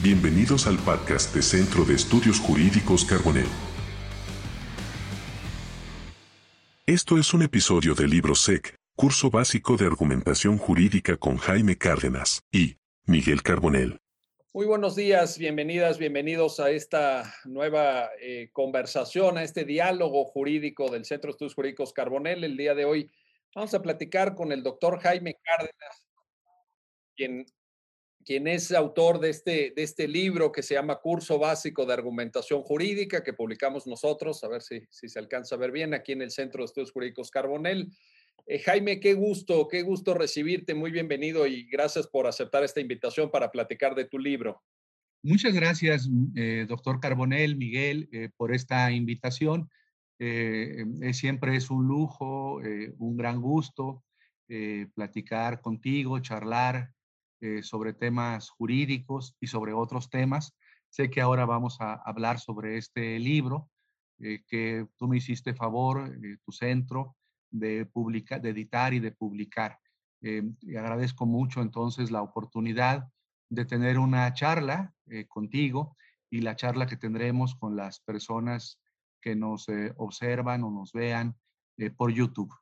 Bienvenidos al podcast de Centro de Estudios Jurídicos Carbonell. Esto es un episodio del libro SEC, Curso Básico de Argumentación Jurídica con Jaime Cárdenas y Miguel Carbonell. Muy buenos días, bienvenidas, bienvenidos a esta nueva eh, conversación, a este diálogo jurídico del Centro de Estudios Jurídicos Carbonell. El día de hoy vamos a platicar con el doctor Jaime Cárdenas, quien quien es autor de este, de este libro que se llama Curso Básico de Argumentación Jurídica, que publicamos nosotros, a ver si, si se alcanza a ver bien, aquí en el Centro de Estudios Jurídicos Carbonel. Eh, Jaime, qué gusto, qué gusto recibirte, muy bienvenido y gracias por aceptar esta invitación para platicar de tu libro. Muchas gracias, eh, doctor Carbonel, Miguel, eh, por esta invitación. siempre es un lujo, un gran gusto platicar contigo, charlar eh, sobre temas jurídicos y sobre otros temas. Sé que ahora vamos a hablar sobre este libro eh, que tú me hiciste favor, eh, tu centro, de, publicar, de editar y de publicar. y agradezco mucho entonces la oportunidad de tener una charla contigo y la charla que tendremos con las personas que nos observan o nos vean por YouTube.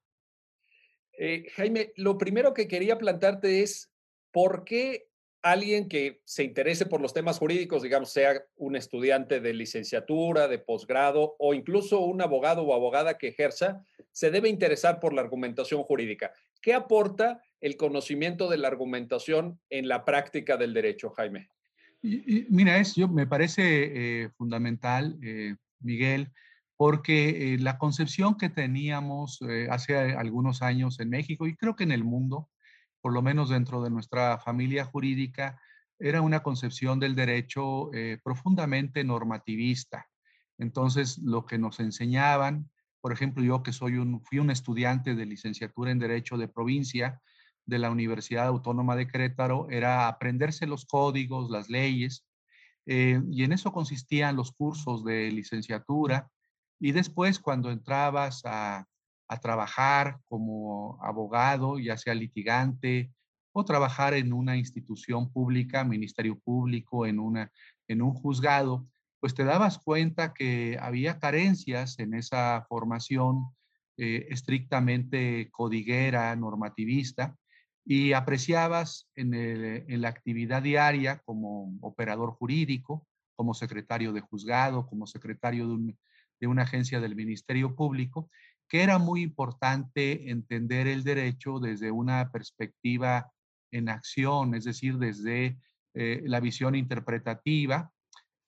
Jaime, lo primero que quería plantarte es, ¿por qué alguien que se interese por los temas jurídicos, digamos, sea un estudiante de licenciatura, de posgrado o incluso un abogado o abogada que ejerza, se debe interesar por la argumentación jurídica? ¿Qué aporta el conocimiento de la argumentación en la práctica del derecho, Jaime? mira, me parece eh, fundamental, eh, Miguel, porque eh, la concepción que teníamos hace algunos años en México y creo que en el mundo, por lo menos dentro de nuestra familia jurídica, era una concepción del derecho eh, profundamente normativista. Entonces, lo que nos enseñaban, por ejemplo, yo que soy un, fui un estudiante de licenciatura en Derecho de provincia de la Universidad Autónoma de Querétaro, era aprenderse los códigos, las leyes, eh, y en eso consistían los cursos de licenciatura. Y después, cuando entrabas a a trabajar como abogado, ya sea litigante, o trabajar en una institución pública, ministerio público, en, una, en un juzgado, pues te dabas cuenta que había carencias en esa formación eh, estrictamente codiguera, normativista, y apreciabas en, en, la actividad diaria como operador jurídico, como secretario de juzgado, como secretario de, de una agencia del Ministerio Público, que era muy importante entender el derecho desde una perspectiva en acción, es decir, desde eh, la visión interpretativa,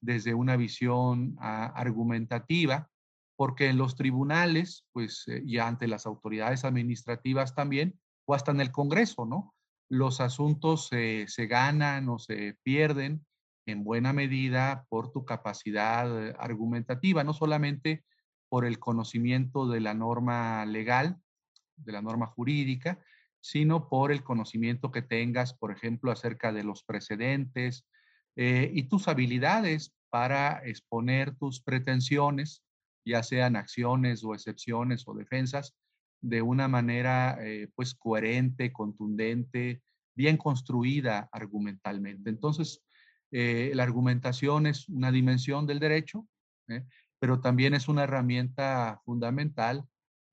desde una visión ah, argumentativa, porque en los tribunales, pues, eh, y ante las autoridades administrativas también, o hasta en el Congreso, ¿no? Los asuntos se ganan o se pierden en buena medida por tu capacidad argumentativa, no solamente por el conocimiento de la norma legal, de la norma jurídica, sino por el conocimiento que tengas, por ejemplo, acerca de los precedentes eh, y tus habilidades para exponer tus pretensiones, ya sean acciones o excepciones o defensas, de una manera eh, pues coherente, contundente, bien construida argumentalmente. Entonces, eh, la argumentación es una dimensión del derecho pero también es una herramienta fundamental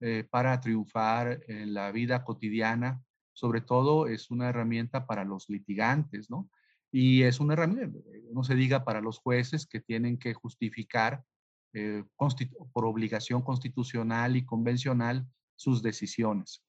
eh, para triunfar en la vida cotidiana. Sobre todo es una herramienta para los litigantes, ¿no? Y es una herramienta, no se diga para los jueces que tienen que justificar eh, por obligación constitucional y convencional sus decisiones.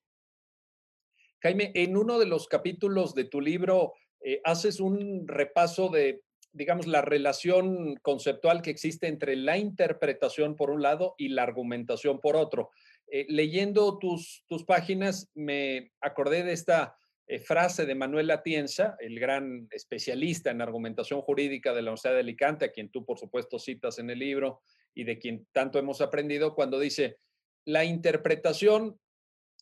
Jaime, en uno de los capítulos de tu libro eh, haces un repaso de digamos, la relación conceptual que existe entre la interpretación por un lado y la argumentación por otro. Eh, leyendo tus, tus páginas me acordé de esta eh, frase de Manuel Atienza, el gran especialista en argumentación jurídica de la Universidad de Alicante, a quien tú por supuesto citas en el libro y de quien tanto hemos aprendido, cuando dice, la interpretación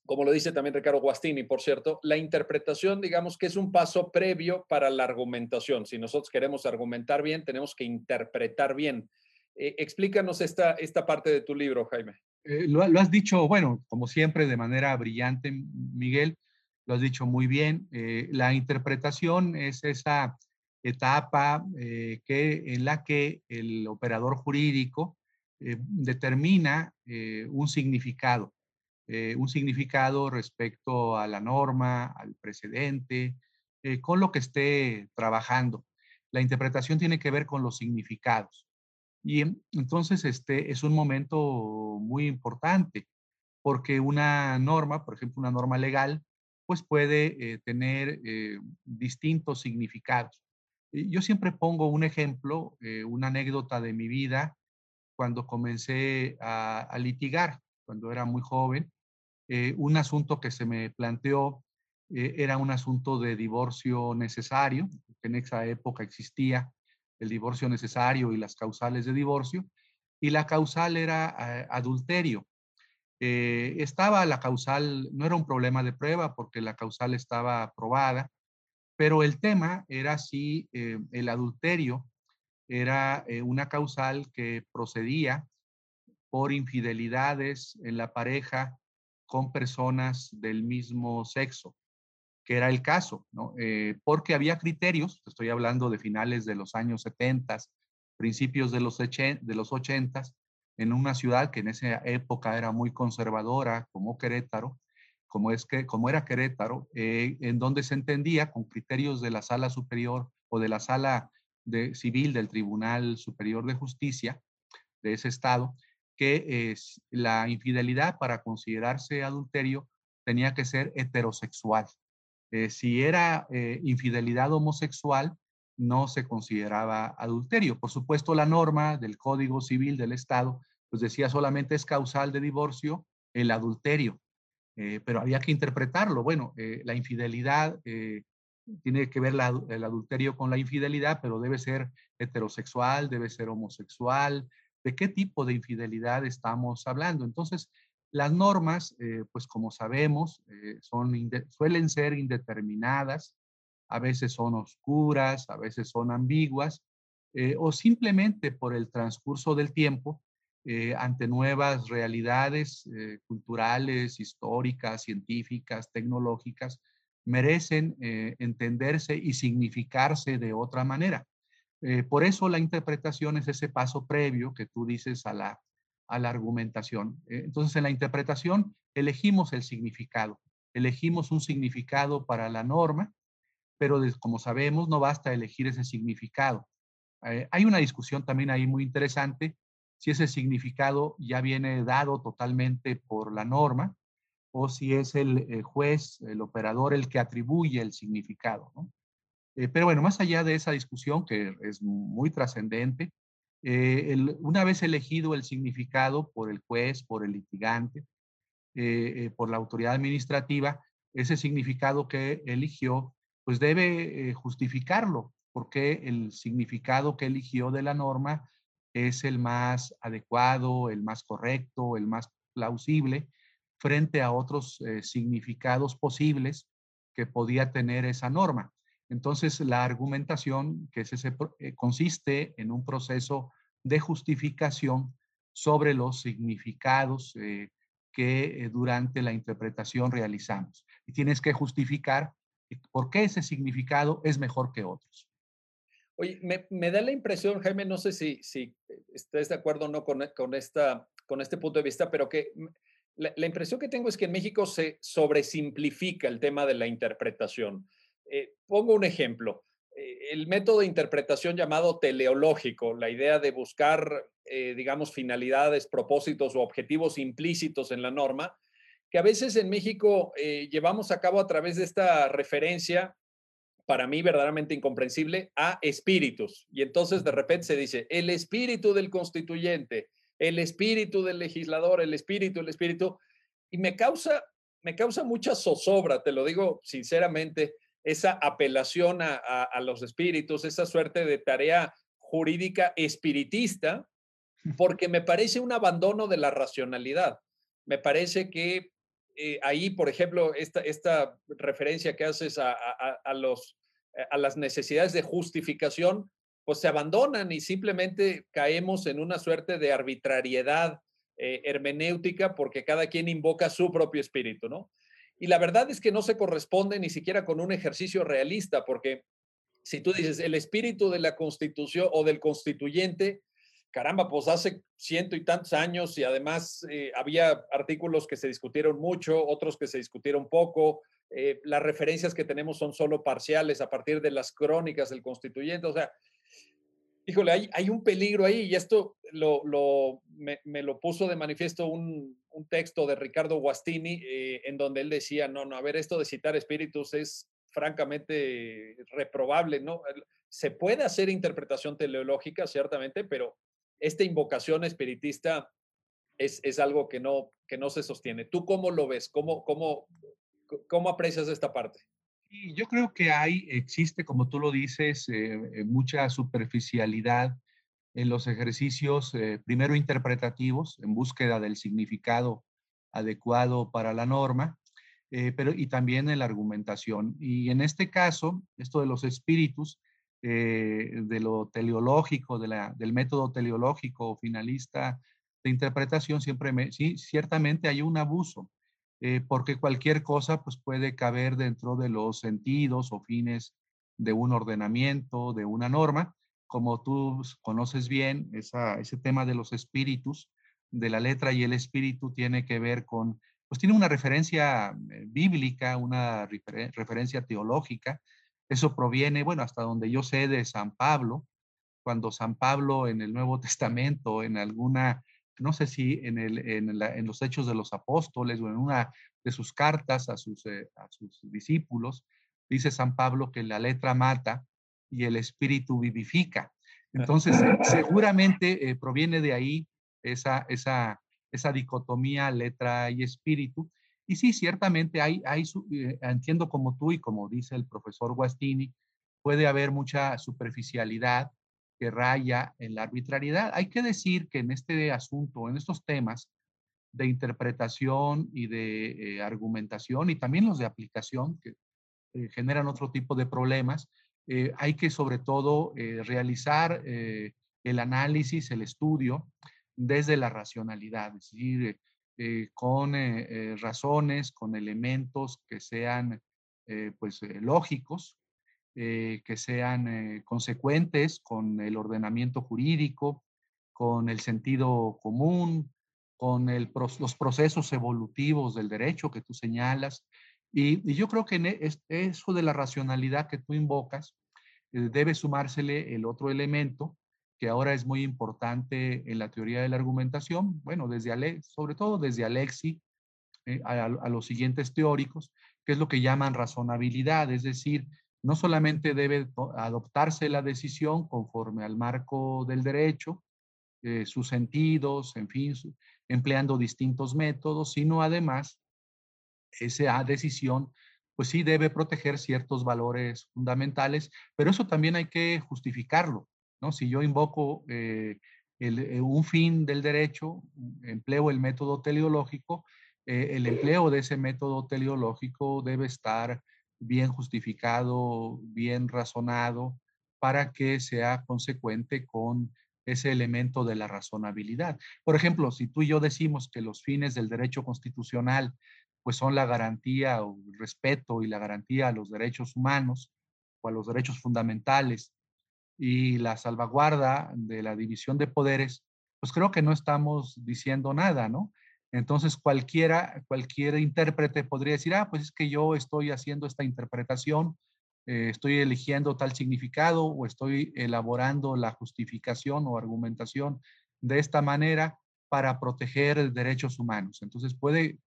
como lo dice también Ricardo Guastini, por cierto, la interpretación, digamos que es un paso previo para la argumentación. Si nosotros queremos argumentar bien, tenemos que interpretar bien. Eh, explícanos esta, esta parte de tu libro, Jaime. Eh, lo, has dicho, bueno, como siempre, de manera brillante, Miguel, lo has dicho muy bien. Eh, la interpretación es esa etapa que, en la que el operador jurídico determina un significado, un significado respecto a la norma, al precedente, con lo que esté trabajando. La interpretación tiene que ver con los significados. Y entonces este es un momento muy importante porque una norma, por ejemplo, una norma legal, pues puede eh, tener eh, distintos significados. Yo siempre pongo un ejemplo, eh, una anécdota de mi vida cuando comencé a, litigar, cuando era muy joven. Un asunto que se me planteó era un asunto de divorcio necesario, que en esa época existía el divorcio necesario y las causales de divorcio, y la causal era adulterio. Eh, estaba la causal, no era un problema de prueba porque la causal estaba aprobada, pero el tema era si eh, el adulterio era eh, una causal que procedía por infidelidades en la pareja con personas del mismo sexo, que era el caso, ¿no? porque había criterios, estoy hablando de finales de los años 70, principios de los, de los 80, en una ciudad que en esa época era muy conservadora, como Querétaro, como, es que, como era Querétaro, eh, en donde se entendía con criterios de la sala superior o de la sala de, civil del Tribunal Superior de Justicia de ese estado, que la infidelidad para considerarse adulterio tenía que ser heterosexual. Eh, si era eh, infidelidad homosexual, no se consideraba adulterio. Por supuesto, la norma del Código Civil del Estado, pues decía solamente es causal de divorcio el adulterio, eh, pero había que interpretarlo. Bueno, la infidelidad tiene que ver el adulterio con la infidelidad, pero debe ser heterosexual, debe ser homosexual. ¿De qué tipo de infidelidad estamos hablando? Entonces, las normas, pues como sabemos, son, suelen ser indeterminadas, a veces son oscuras, a veces son ambiguas, eh, o simplemente por el transcurso del tiempo, eh, ante nuevas realidades eh, culturales, históricas, científicas, tecnológicas, merecen entenderse y significarse de otra manera. Por eso la interpretación es ese paso previo que tú dices a la, a la argumentación. entonces, en la interpretación elegimos el significado, elegimos un significado para la norma pero como sabemos no basta elegir ese significado. Eh, hay una discusión también ahí muy interesante si ese significado ya viene dado totalmente por la norma o si es el, eh, juez, el operador, el que atribuye el significado. Eh, pero bueno, más allá de esa discusión que es muy trascendente, una vez elegido el significado por el juez, por el litigante, por la autoridad administrativa, ese significado que eligió pues debe eh, justificarlo, porque el significado que eligió de la norma es el más adecuado, el más correcto, el más plausible frente a otros eh, significados posibles que podía tener esa norma. Entonces, la argumentación que ese, eh, consiste en un proceso de justificación sobre los significados que durante la interpretación realizamos. Y tienes que justificar por qué ese significado es mejor que otros. Oye, me, da la impresión, Jaime, no sé si, si estés de acuerdo o no con, esta, con este punto de vista, pero que la, impresión que tengo es que en México se sobresimplifica el tema de la interpretación. Eh, pongo un ejemplo. Eh, el método de interpretación llamado teleológico, la idea de buscar, eh, digamos, finalidades, propósitos o objetivos implícitos en la norma, que a veces en México eh, llevamos a cabo a través de esta referencia, para mí verdaderamente incomprensible, a espíritus. Y entonces de repente se dice, el espíritu del constituyente, el espíritu del legislador, el espíritu, el espíritu. Y me causa, me causa mucha zozobra, te lo digo sinceramente, esa apelación a, a los espíritus, esa suerte de tarea jurídica espiritista, porque me parece un abandono de la racionalidad. Me parece que eh, ahí, por ejemplo, esta, esta referencia que haces a, los, eh, a las necesidades de justificación, pues se abandonan y simplemente caemos en una suerte de arbitrariedad eh, hermenéutica porque cada quien invoca su propio espíritu, ¿no? Y la verdad es que no se corresponde ni siquiera con un ejercicio realista porque si tú dices el espíritu de la constitución o del constituyente, caramba, pues hace ciento y tantos años y además eh, había artículos que se discutieron mucho, otros que se discutieron poco, eh, las referencias que tenemos son solo parciales a partir de las crónicas del constituyente, o sea, híjole, hay, un peligro ahí y esto lo me, lo puso de manifiesto un, un texto de Ricardo Guastini eh, en donde él decía, no, no, a ver, esto de citar espíritus es francamente reprobable, ¿no? Se puede hacer interpretación teleológica, ciertamente, pero esta invocación espiritista es, es, algo que no, que no se sostiene. ¿Tú cómo lo ves? ¿Cómo, cómo, cómo aprecias esta parte? Y yo creo que hay, existe, como tú lo dices, eh, eh, mucha superficialidad en los ejercicios, eh, primero interpretativos, en búsqueda del significado adecuado para la norma, pero y también en la argumentación. Y en este caso, esto de los espíritus, de lo teleológico, del método teleológico finalista de interpretación, siempre me, sí, ciertamente hay un abuso eh, porque cualquier cosa pues, puede caber dentro de los sentidos o fines de un ordenamiento, de una norma. Como tú conoces bien, ese tema de los espíritus, de la letra y el espíritu tiene que ver con, pues tiene una referencia eh, bíblica, una referencia teológica. Eso proviene, bueno, hasta donde yo sé de San Pablo, cuando San Pablo en el Nuevo Testamento, en alguna no sé si en, los Hechos de los Apóstoles o en una de sus cartas a sus, eh, a sus discípulos, dice San Pablo que la letra mata y el espíritu vivifica. Entonces, eh, seguramente eh, proviene de ahí esa, esa, esa dicotomía letra y espíritu. Y sí, ciertamente hay, hay entiendo como tú y como dice el profesor Guastini, puede haber mucha superficialidad, que raya en la arbitrariedad. Hay que decir que en este asunto, en estos temas de interpretación y de eh, argumentación y también los de aplicación que eh, generan otro tipo de problemas, eh, hay que sobre todo realizar el análisis, el estudio desde la racionalidad, es decir, con razones, con elementos que sean pues lógicos, eh, que sean eh, consecuentes con el ordenamiento jurídico, con el sentido común, con los procesos evolutivos del derecho que tú señalas. Y, yo creo que en e, eso de la racionalidad que tú invocas, eh, debe sumársele el otro elemento que ahora es muy importante en la teoría de la argumentación, bueno, desde sobre todo desde Alexi a, a los siguientes teóricos, que es lo que llaman razonabilidad, es decir, no solamente debe adoptarse la decisión conforme al marco del derecho, eh, sus sentidos, en fin, empleando distintos métodos, sino además esa decisión, pues sí debe proteger ciertos valores fundamentales, pero eso también hay que justificarlo, ¿no? Si yo invoco eh, eh, un fin del derecho, empleo el método teleológico, el empleo de ese método teleológico debe estar bien justificado, bien razonado, para que sea consecuente con ese elemento de la razonabilidad. Por ejemplo, si tú y yo decimos que los fines del derecho constitucional pues son la garantía o el respeto y la garantía a los derechos humanos o a los derechos fundamentales y la salvaguarda de la división de poderes, pues creo que no estamos diciendo nada, ¿no? Entonces cualquiera, cualquier intérprete podría decir, ah, pues es que yo estoy haciendo esta interpretación, eh, estoy eligiendo tal significado o estoy elaborando la justificación o argumentación de esta manera para proteger derechos humanos. Entonces puede,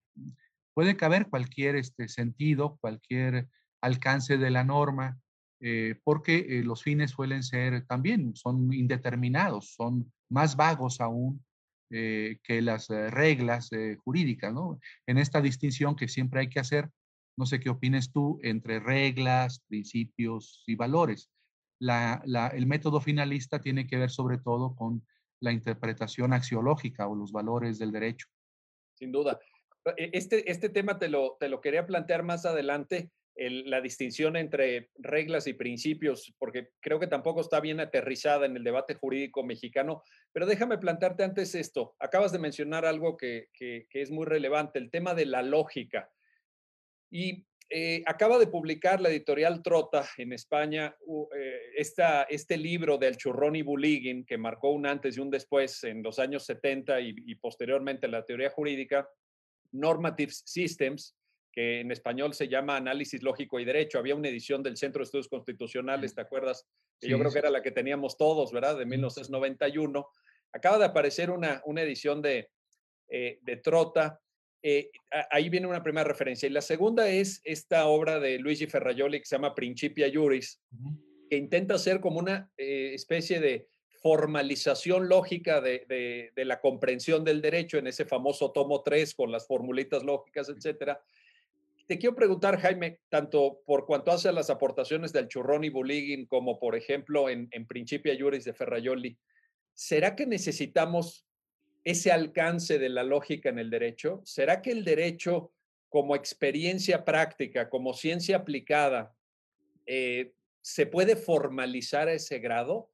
puede caber cualquier este, sentido, cualquier alcance de la norma, eh, porque eh, los fines suelen ser también, son indeterminados, son más vagos aún eh, que las reglas jurídicas, ¿no? En esta distinción que siempre hay que hacer, no sé qué opines tú, entre reglas, principios y valores. el método finalista tiene que ver sobre todo con la interpretación axiológica o los valores del derecho. Sin duda. E, este, este tema te lo, te lo quería plantear más adelante la distinción entre reglas y principios, porque creo que tampoco está bien aterrizada en el debate jurídico mexicano. Pero déjame plantarte antes esto. Acabas de mencionar algo que, es muy relevante, el tema de la lógica. Y eh, acaba de publicar la editorial Trota en España eh, este libro del Churrón y Buligin, que marcó un antes y un después en los años 70 y, y posteriormente la teoría jurídica, Normative Systems, que en español se llama Análisis Lógico y Derecho. Había una edición del Centro de Estudios Constitucionales, ¿te acuerdas? Yo creo que era la que teníamos todos, ¿verdad? De 1991. Acaba de aparecer una, una edición de, eh, de Trota eh, ahí viene una primera referencia. Y la segunda es esta obra de Luigi Ferrajoli que se llama Principia Juris, que intenta ser como una eh, especie de formalización lógica de, la comprensión del derecho en ese famoso tomo 3 con las formulitas lógicas, etcétera. Te quiero preguntar, Jaime, tanto por cuanto hace a las aportaciones del Churrón y Buligin, como por ejemplo en, en Principia Juris de Ferrajoli, ¿será que necesitamos ese alcance de la lógica en el derecho? ¿Será que el derecho como experiencia práctica, como ciencia aplicada, eh, se puede formalizar a ese grado?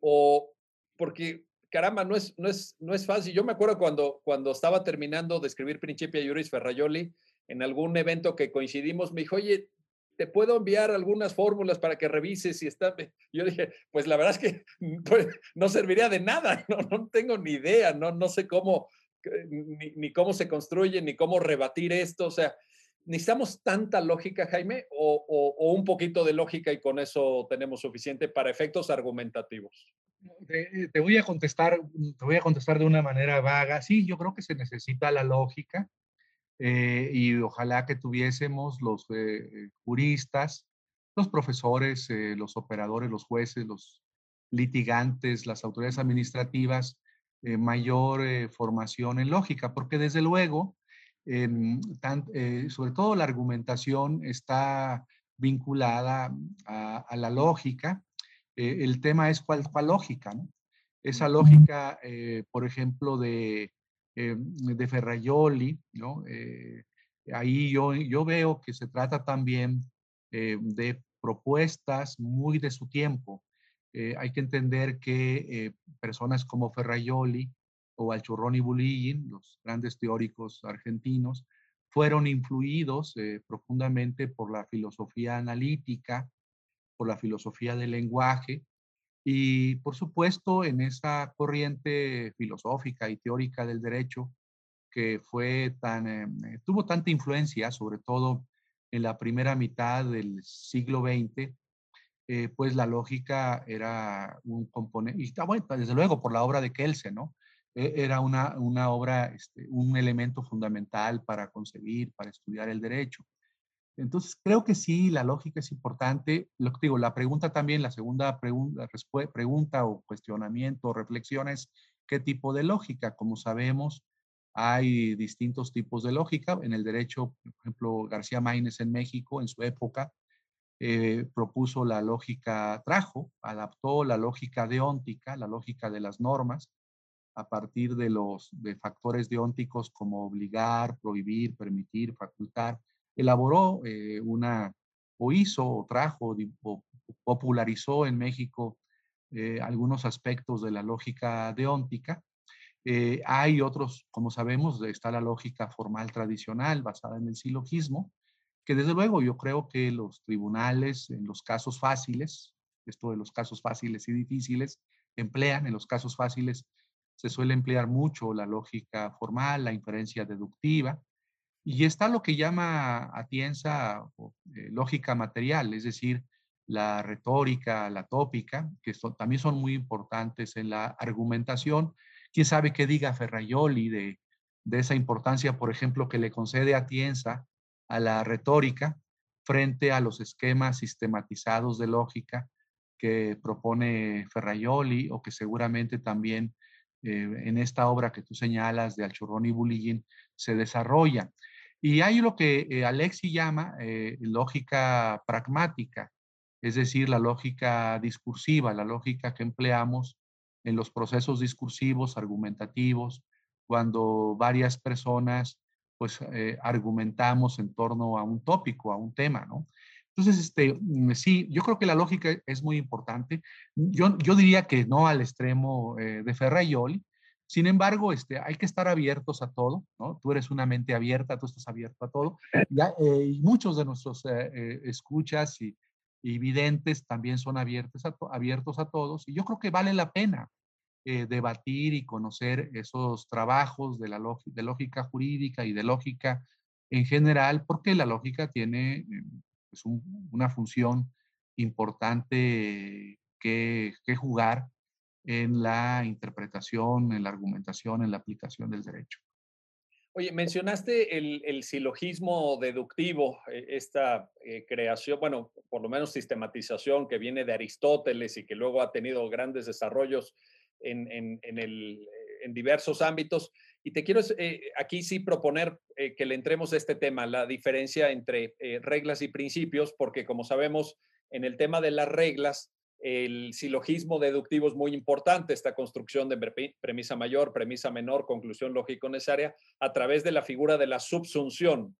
O porque, caramba, no es, no es, no es fácil. Yo me acuerdo cuando, cuando estaba terminando de escribir Principia Juris Ferraioli, en algún evento que coincidimos, me dijo, oye, te puedo enviar algunas fórmulas para que revises si está. Yo dije, pues la verdad es que pues, no serviría de nada, no, no tengo ni idea, no, no sé cómo, ni, ni, cómo se construye, ni cómo rebatir esto. O sea, ¿necesitamos tanta lógica, Jaime, o, un poquito de lógica y con eso tenemos suficiente para efectos argumentativos? Te, te, voy a contestar, te voy a contestar de una manera vaga. Sí, yo creo que se necesita la lógica eh, y ojalá que tuviésemos los eh, eh, juristas, los profesores, los operadores, los jueces, los litigantes, las autoridades administrativas, mayor formación en lógica, porque desde luego, sobre todo la argumentación está vinculada a, la lógica. el tema es cuál, cuál lógica, ¿no? Esa lógica, por ejemplo, de eh, de Ferraioli, ¿no? Eh, ahí yo, yo veo que se trata también eh, de propuestas muy de su tiempo. hay que entender que personas como Ferraioli o Alchurrón y los grandes teóricos argentinos, fueron influidos profundamente por la filosofía analítica, por la filosofía del lenguaje, y por supuesto, en esa corriente filosófica y teórica del derecho que fue tan, em, eh, tuvo tanta influencia, sobre todo en la primera mitad del siglo XX, eh, pues la lógica era un componente, y está bueno, desde luego por la obra de Kelsen, ¿no? E, era una, una obra, este, un elemento fundamental para concebir, para estudiar el derecho. Entonces, creo que sí, la lógica es importante. Lo que digo, la pregunta también, la segunda pregunta, pregunta o cuestionamiento o reflexión es, ¿qué tipo de lógica? Como sabemos, hay distintos tipos de lógica. En el derecho, por ejemplo, García Maínez en México, en su época, eh, propuso la lógica, trajo, adaptó la lógica deóntica, la lógica de las normas, a partir de los de factores deónticos como obligar, prohibir, permitir, facultar, elaboró eh, una, o hizo, o trajo, o popularizó en México eh, algunos aspectos de la lógica deóntica. Eh, hay otros, como sabemos, está la lógica formal tradicional basada en el silogismo, que desde luego yo creo que los tribunales en los casos fáciles, esto de los casos fáciles y difíciles, emplean en los casos fáciles se suele emplear mucho la lógica formal, la inferencia deductiva, y está lo que llama Atienza eh, lógica material, es decir, la retórica, la tópica, que también son muy importantes en la argumentación. ¿Quién sabe qué diga Ferraioli de, de esa importancia, por ejemplo, que le concede Atienza a la retórica frente a los esquemas sistematizados de lógica que propone Ferraioli o que seguramente también eh, en esta obra que tú señalas de Alchurrón y Buligin se desarrolla. Y hay lo que eh, Alexi llama eh, lógica pragmática, es decir, la lógica discursiva, la lógica que empleamos en los procesos discursivos, argumentativos, cuando varias personas pues argumentamos en torno a un tópico, a un tema, ¿no? Entonces, este, mm, sí, yo creo que la lógica es muy importante. Yo, yo diría que no al extremo de Ferraioli, Sin embargo, este, hay que estar abiertos a todo, ¿no? Tú eres una mente abierta, tú estás abierto a todo. Eh, y muchos de nuestros eh, eh, escuchas y, videntes también son abiertos a, abiertos a todos. Y yo creo que vale la pena debatir y conocer esos trabajos de, la de lógica jurídica y de lógica en general, porque la lógica tiene pues, una función importante que, que jugar en la interpretación, en la argumentación, en la aplicación del derecho. Oye, mencionaste el, silogismo deductivo, eh, esta eh, creación, bueno, por lo menos sistematización que viene de Aristóteles y que luego ha tenido grandes desarrollos en, el, en diversos ámbitos. Y te quiero eh, aquí sí proponer que le entremos a este tema, la diferencia entre reglas y principios, porque como sabemos, en el tema de las reglas, el silogismo deductivo es muy importante, esta construcción de premisa mayor, premisa menor, conclusión lógico necesaria, a través de la figura de la subsunción.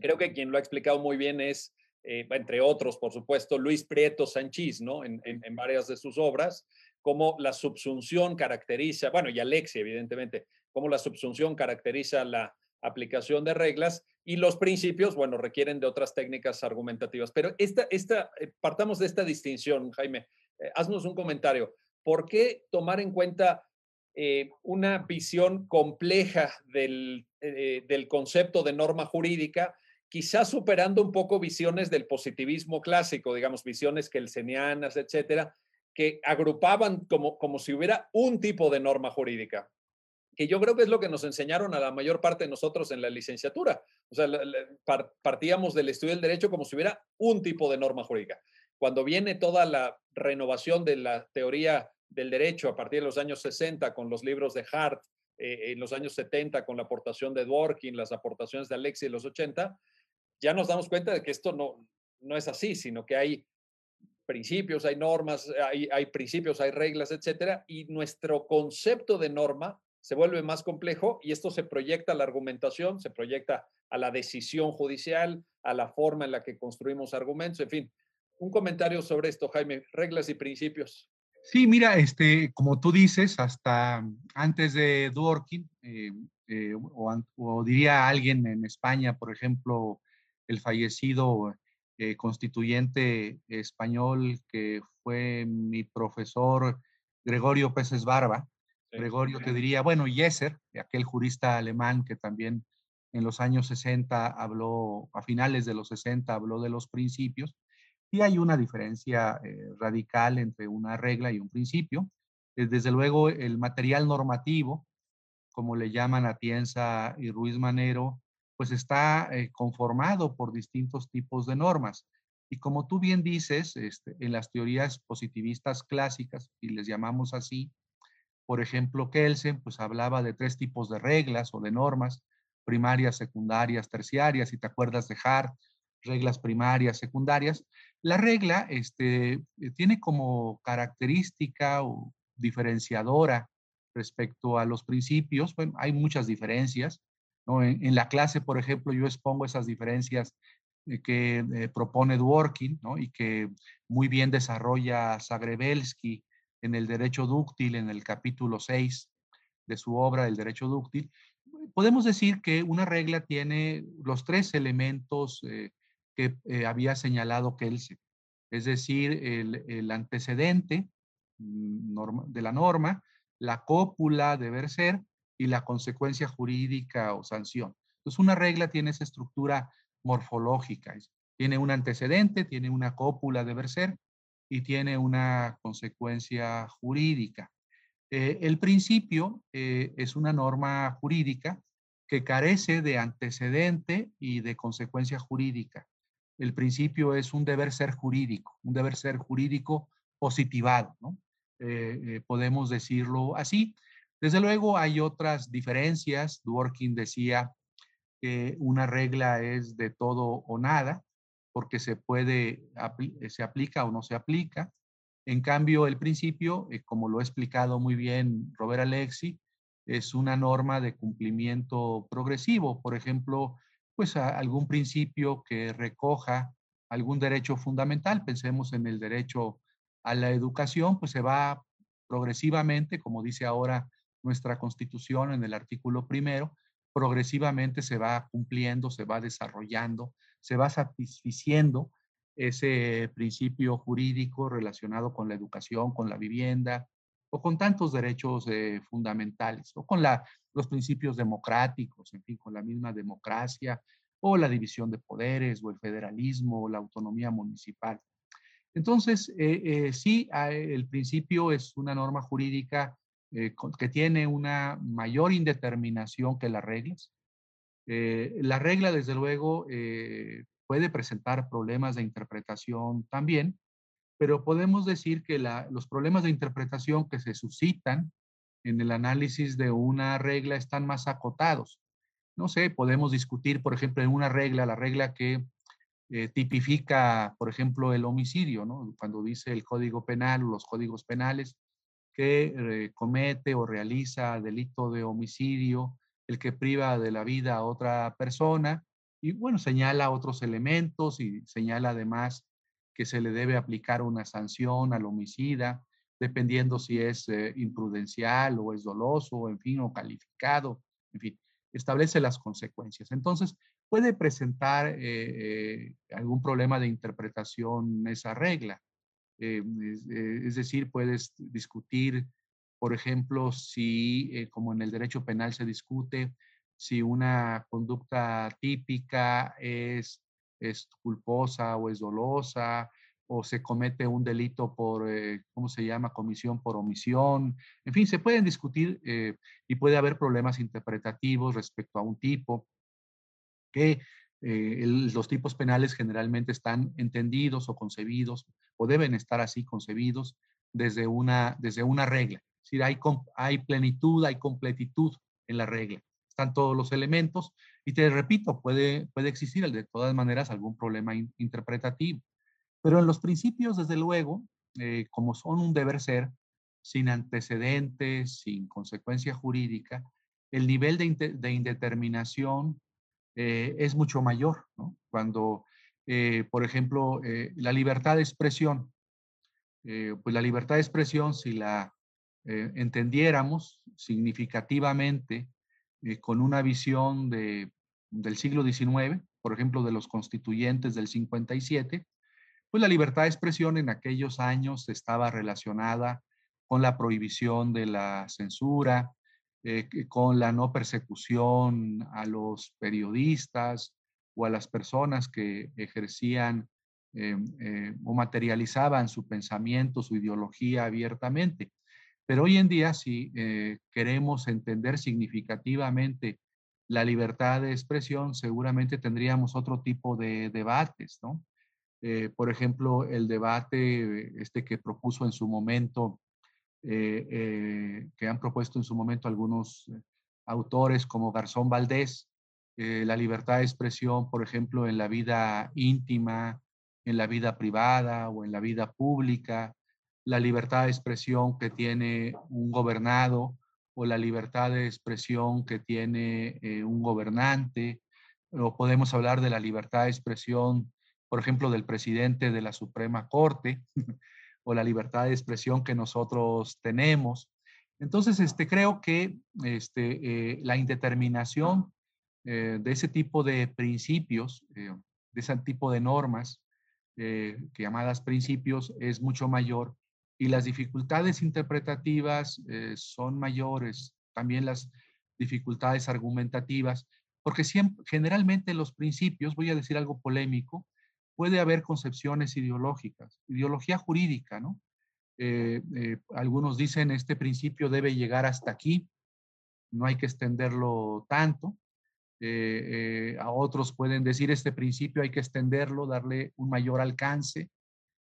Creo que quien lo ha explicado muy bien es, eh, entre otros, por supuesto, Luis Prieto Sanchís, ¿no? En, en, varias de sus obras, cómo la subsunción caracteriza, bueno, y Alexi, evidentemente, cómo la subsunción caracteriza la aplicación de reglas y los principios, bueno, requieren de otras técnicas argumentativas. Pero esta, esta, eh, partamos de esta distinción, Jaime. Eh, haznos un comentario. ¿Por qué tomar en cuenta eh, una visión compleja del, del concepto de norma jurídica, quizás superando un poco visiones del positivismo clásico, digamos, visiones kelsenianas, etcétera, que agrupaban como, como si hubiera un tipo de norma jurídica? que yo creo que es lo que nos enseñaron a la mayor parte de nosotros en la licenciatura. O sea, partíamos del estudio del derecho como si hubiera un tipo de norma jurídica. Cuando viene toda la renovación de la teoría del derecho a partir de los años 60 con los libros de Hart, eh, en los años 70 con la aportación de Dworkin, las aportaciones de Alexi en los 80, ya nos damos cuenta de que esto no, no es así, sino que hay principios, hay normas, hay, hay principios, hay reglas, etcétera, y nuestro concepto de norma se vuelve más complejo y esto se proyecta a la argumentación, se proyecta a la decisión judicial, a la forma en la que construimos argumentos, en fin. Un comentario sobre esto, Jaime, reglas y principios. Sí, mira, este, como tú dices, hasta antes de Dworkin, eh, eh, o, diría alguien en España, por ejemplo, el fallecido eh, constituyente español que fue mi profesor Gregorio Peces Barba, Gregorio te diría, bueno, Jesser, aquel jurista alemán que también en los años 60 habló, a finales de los 60 habló de los principios, y hay una diferencia eh, radical entre una regla y un principio. Eh, desde luego, el material normativo, como le llaman Atienza y Ruiz Manero, pues está eh, conformado por distintos tipos de normas. Y como tú bien dices, este, en las teorías positivistas clásicas, y les llamamos así, por ejemplo, Kelsen pues hablaba de tres tipos de reglas o de normas, primarias, secundarias, terciarias, si te acuerdas de Hart, reglas primarias, secundarias. La regla este, eh, tiene como característica o diferenciadora respecto a los principios, hay muchas diferencias. En, la clase, por ejemplo, yo expongo esas diferencias eh, que eh, propone Dworkin ¿no? y que muy bien desarrolla Zagrebelsky en el derecho dúctil, en el capítulo 6 de su obra, El derecho dúctil, podemos decir que una regla tiene los tres elementos eh, que eh, había señalado Kelsen, es decir, el, antecedente mm, de la norma, la cópula, deber ser, y la consecuencia jurídica o sanción. Entonces, una regla tiene esa estructura morfológica. Tiene un antecedente, tiene una cópula, deber ser, y tiene una consecuencia jurídica. Eh, el principio eh, es una norma jurídica que carece de antecedente y de consecuencia jurídica. El principio es un deber ser jurídico, un deber ser jurídico positivado, ¿no? Eh, podemos decirlo así. Desde luego hay otras diferencias. Dworkin decía que una regla es de todo o nada porque se puede, eh, se aplica o no se aplica. En cambio, el principio, eh, como lo ha explicado muy bien Robert Alexi, es una norma de cumplimiento progresivo. Por ejemplo, pues algún principio que recoja algún derecho fundamental, pensemos en el derecho a la educación, pues se va progresivamente, como dice ahora nuestra constitución en el artículo primero, progresivamente se va cumpliendo, se va desarrollando, se va satisficiendo ese principio jurídico relacionado con la educación, con la vivienda o con tantos derechos eh, fundamentales o con los principios democráticos, en fin, con la misma democracia o la división de poderes o el federalismo o la autonomía municipal. Entonces, eh, eh, sí, el principio es una norma jurídica que tiene una mayor indeterminación que las reglas. la regla, desde luego, puede presentar problemas de interpretación también, pero podemos decir que los problemas de interpretación que se suscitan en el análisis de una regla están más acotados. No sé, podemos discutir, por ejemplo, en una regla, la regla que eh, tipifica, por ejemplo, el homicidio, ¿no? Cuando dice el Código Penal o los códigos penales que eh, comete o realiza delito de homicidio, el que priva de la vida a otra persona, y bueno, señala otros elementos y señala además que se le debe aplicar una sanción al homicida, dependiendo si es eh, imprudencial o es doloso, en fin, o calificado, en fin, establece las consecuencias. Entonces, puede presentar eh, algún problema de interpretación esa regla. Es, decir, puedes discutir, por ejemplo, si, como en el derecho penal se discute, si una conducta típica es, es culposa o es dolosa, o se comete un delito por, eh, ¿cómo se llama?, comisión por omisión. En fin, se pueden discutir eh, y puede haber problemas interpretativos respecto a un tipo, que eh, los tipos penales generalmente están entendidos o concebidos, o deben estar así concebidos desde una, desde una regla. Es decir, hay, hay plenitud, hay completitud en la regla están todos los elementos y te repito, puede, puede existir de todas maneras algún problema interpretativo. Pero en los principios, desde luego, eh, como son un deber ser, sin antecedentes, sin consecuencia jurídica, el nivel de, indeterminación eh, es mucho mayor. Cuando, eh, por ejemplo, la libertad de expresión, pues la libertad de expresión, si la entendiéramos significativamente eh, con una visión de, del siglo XIX, por ejemplo, de los constituyentes del 57, pues la libertad de expresión en aquellos años estaba relacionada con la prohibición de la censura, eh, con la no persecución a los periodistas o a las personas que ejercían eh, o materializaban su pensamiento, su ideología abiertamente. Pero hoy en día, si eh, queremos entender significativamente la libertad de expresión, seguramente tendríamos otro tipo de debates, ¿no? Eh, por ejemplo, el debate este que propuso en su momento, eh, que han propuesto en su momento algunos autores como Garzón Valdés, la libertad de expresión, por ejemplo, en la vida íntima, en la vida privada o en la vida pública, la libertad de expresión que tiene un gobernado o la libertad de expresión que tiene eh, un gobernante, o podemos hablar de la libertad de expresión, por ejemplo, del presidente de la Suprema Corte, o la libertad de expresión que nosotros tenemos. Entonces, este, creo que este, eh, la indeterminación eh, de ese tipo de principios, de ese tipo de normas, que llamadas principios, es mucho mayor y las dificultades interpretativas eh, son mayores, también las dificultades argumentativas, porque siempre, generalmente en los principios, voy a decir algo polémico, puede haber concepciones ideológicas, ideología jurídica, ¿no? Eh, eh, algunos dicen este principio debe llegar hasta aquí, no hay que extenderlo tanto. a otros pueden decir este principio hay que extenderlo, darle un mayor alcance,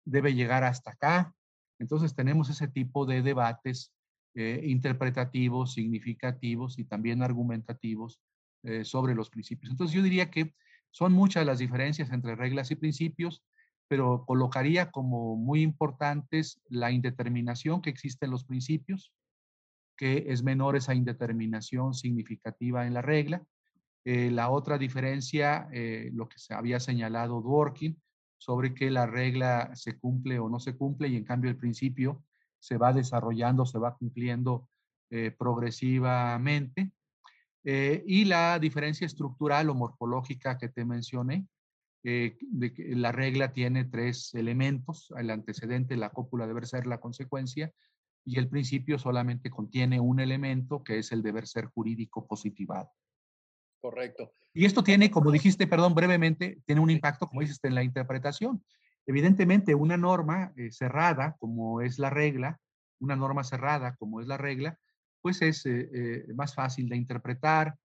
debe llegar hasta acá. Entonces tenemos ese tipo de debates eh, interpretativos, significativos y también argumentativos eh, sobre los principios. Entonces yo diría que son muchas las diferencias entre reglas y principios, pero colocaría como muy importantes la indeterminación que existe en los principios, que es menor esa indeterminación significativa en la regla. Eh, la otra diferencia, lo que se había señalado Dworkin, sobre que la regla se cumple o no se cumple y en cambio el principio se va desarrollando, se va cumpliendo progresivamente. Y la diferencia estructural o morfológica que te mencioné, de que la regla tiene tres elementos, el antecedente, la cópula debe ser la consecuencia, y el principio solamente contiene un elemento que es el deber ser jurídico positivado. Correcto. Y esto tiene, como dijiste, perdón, brevemente, tiene un impacto, como dices, en la interpretación. Evidentemente, una norma eh, cerrada, como es la regla, una norma cerrada, como es la regla, pues es eh, eh, más fácil de interpretar.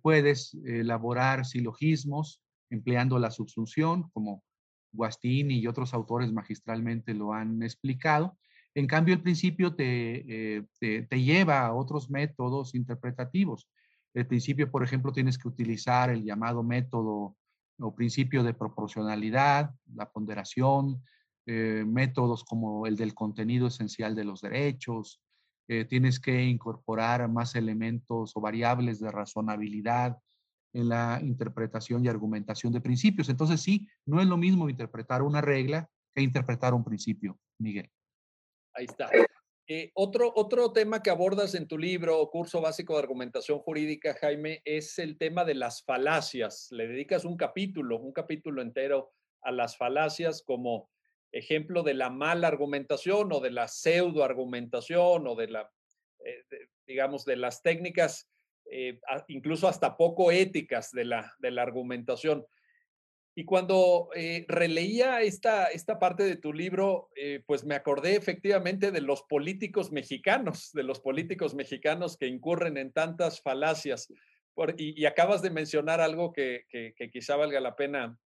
puedes elaborar silogismos empleando la subsunción, como Guastini y otros autores magistralmente lo han explicado. En cambio, el principio te, te lleva a otros métodos interpretativos. El principio, por ejemplo, tienes que utilizar el llamado método o principio de proporcionalidad, la ponderación, eh, métodos como el del contenido esencial de los derechos, eh, tienes que incorporar más elementos o variables de razonabilidad en la interpretación y argumentación de principios. Entonces, sí, no es lo mismo interpretar una regla que interpretar un principio, Miguel. Ahí está. Eh, otro, otro tema que abordas en tu libro, Curso Básico de Argumentación Jurídica, Jaime, es el tema de las falacias. Le dedicas un capítulo, un capítulo entero a las falacias como ejemplo de la mala argumentación o de la pseudo argumentación o de la, eh, digamos, de las técnicas eh, incluso hasta poco éticas de la, de la argumentación. Y cuando eh, releía esta, esta parte de tu libro, pues me acordé efectivamente de los políticos mexicanos, de los políticos mexicanos que incurren en tantas falacias. y, acabas de mencionar algo que, quizá valga la pena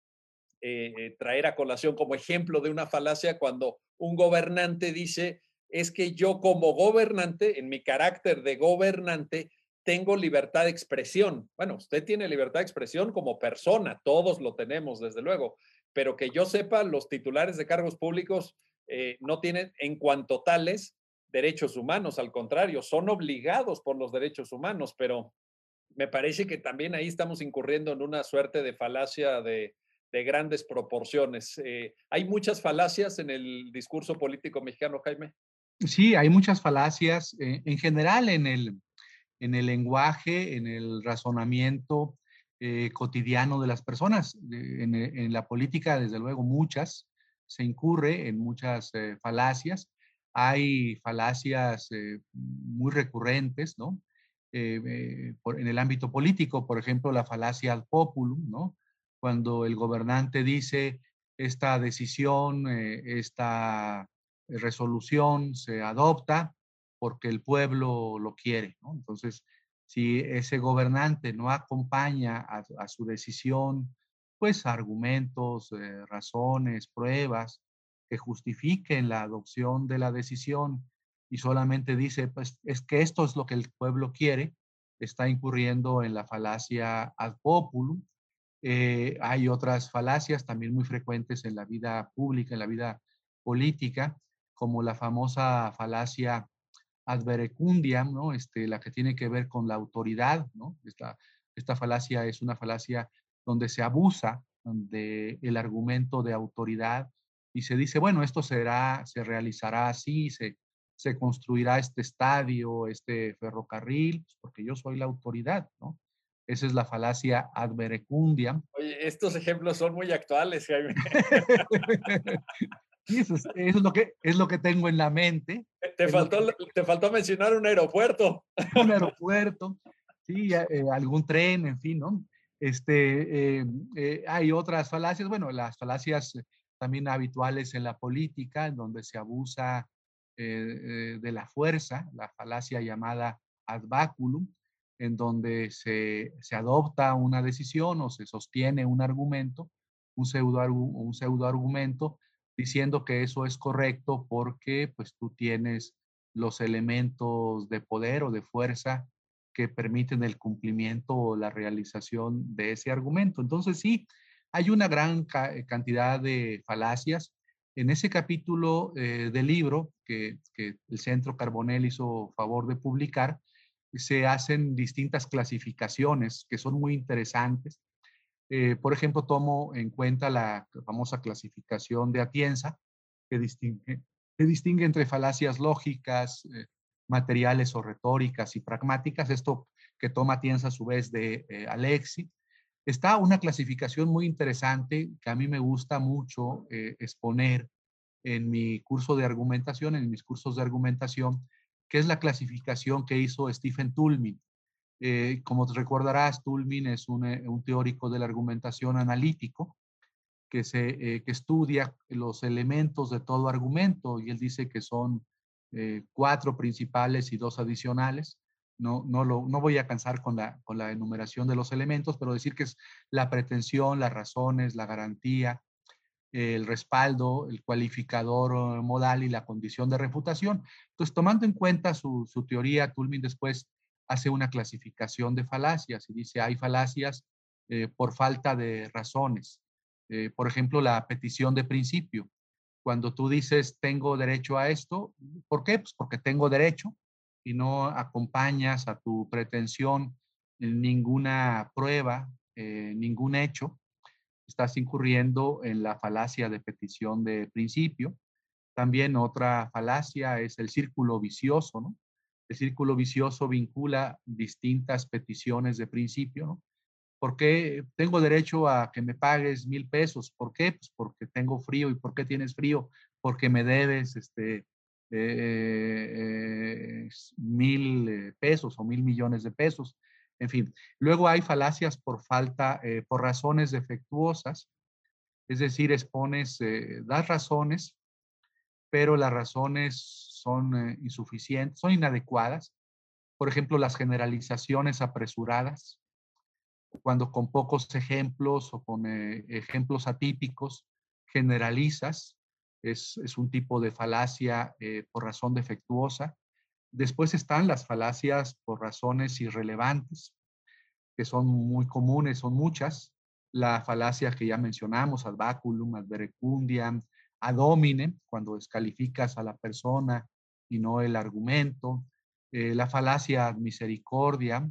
eh, traer a colación como ejemplo de una falacia cuando un gobernante dice, es que yo como gobernante, en mi carácter de gobernante, tengo libertad de expresión. Bueno, usted tiene libertad de expresión como persona, todos lo tenemos, desde luego, pero que yo sepa, los titulares de cargos públicos eh, no tienen en cuanto tales derechos humanos, al contrario, son obligados por los derechos humanos, pero me parece que también ahí estamos incurriendo en una suerte de falacia de, grandes proporciones. Eh, ¿Hay muchas falacias en el discurso político mexicano, Jaime? Sí, hay muchas falacias. Eh, en general, en el, en el lenguaje, en el razonamiento eh, cotidiano de las personas. En, la política, desde luego, muchas, se incurre en muchas falacias. Hay falacias muy recurrentes, ¿no? en el ámbito político, por ejemplo, la falacia ad populum, ¿no? Cuando el gobernante dice esta decisión, esta resolución se adopta porque el pueblo lo quiere. Entonces, si ese gobernante no acompaña a, su decisión, pues argumentos, eh, razones, pruebas que justifiquen la adopción de la decisión y solamente dice, pues es que esto es lo que el pueblo quiere, está incurriendo en la falacia ad populum. Eh, hay otras falacias también muy frecuentes en la vida pública, en la vida política, como la famosa falacia adverecundiam, ¿no? Este, la que tiene que ver con la autoridad, ¿no? Esta, falacia es una falacia donde se abusa del el argumento de autoridad y se dice, bueno, esto será, se realizará así, se, se construirá este estadio, este ferrocarril, pues, porque yo soy la autoridad, ¿no? Esa es la falacia adverecundiam. Oye, estos ejemplos son muy actuales, Jaime. eso es, lo que, es lo que tengo en la mente. Te faltó, te faltó mencionar un aeropuerto. Un aeropuerto, sí, eh, algún tren, en fin, ¿no? Este, eh, eh, hay otras falacias, bueno, las falacias también habituales en la política, en donde se abusa de la fuerza, la falacia llamada ad baculum, en donde se, se, adopta una decisión o se sostiene un argumento, un pseudo, un pseudo argumento, diciendo que eso es correcto porque pues tú tienes los elementos de poder o de fuerza que permiten el cumplimiento o la realización de ese argumento. Entonces sí, hay una gran eh, cantidad de falacias. En ese capítulo eh, del libro que, que, el Centro Carbonell hizo favor de publicar, se hacen distintas clasificaciones que son muy interesantes eh, por ejemplo, tomo en cuenta la famosa clasificación de Atienza, que distingue, que distingue entre falacias lógicas, eh, materiales o retóricas y pragmáticas, esto que toma Tienza a su vez de eh, Alexi. Está una clasificación muy interesante que a mí me gusta mucho eh, exponer en mi curso de argumentación, en mis cursos de argumentación, que es la clasificación que hizo Stephen Tulmin. Eh, como te recordarás, Tulmin es un, un, teórico de la argumentación analítico que, se, que estudia los elementos de todo argumento y él dice que son eh, cuatro principales y dos adicionales. No, no, lo, no voy a cansar con la, con la enumeración de los elementos, pero decir que es la pretensión, las razones, la garantía, el respaldo, el cualificador modal y la condición de refutación. Entonces, tomando en cuenta su, su teoría, Tulmin después hace una clasificación de falacias y dice, hay falacias eh, por falta de razones. Eh, por ejemplo, la petición de principio. Cuando tú dices, tengo derecho a esto, ¿por qué? Pues porque tengo derecho y no acompañas a tu pretensión en ninguna prueba, eh, ningún hecho, estás incurriendo en la falacia de petición de principio. También otra falacia es el círculo vicioso, ¿no? El círculo vicioso vincula distintas peticiones de principio, ¿no? ¿Por qué tengo derecho a que me pagues mil pesos? ¿Por qué? Pues porque tengo frío. ¿Y por qué tienes frío? Porque me debes este, eh, mil eh, pesos o mil millones de pesos. En fin, luego hay falacias por falta, eh, por razones defectuosas. Es decir, expones, das razones, pero las razones son insuficientes, son inadecuadas. Por ejemplo, las generalizaciones apresuradas cuando con pocos ejemplos o con eh, ejemplos atípicos generalizas, es, un tipo de falacia eh, por razón defectuosa. Después están las falacias por razones irrelevantes, que son muy comunes, son muchas. La falacia que ya mencionamos, ad baculum, ad verecundiam, ad hominem, cuando descalificas a la persona y no el argumento. Eh, la falacia ad misericordia,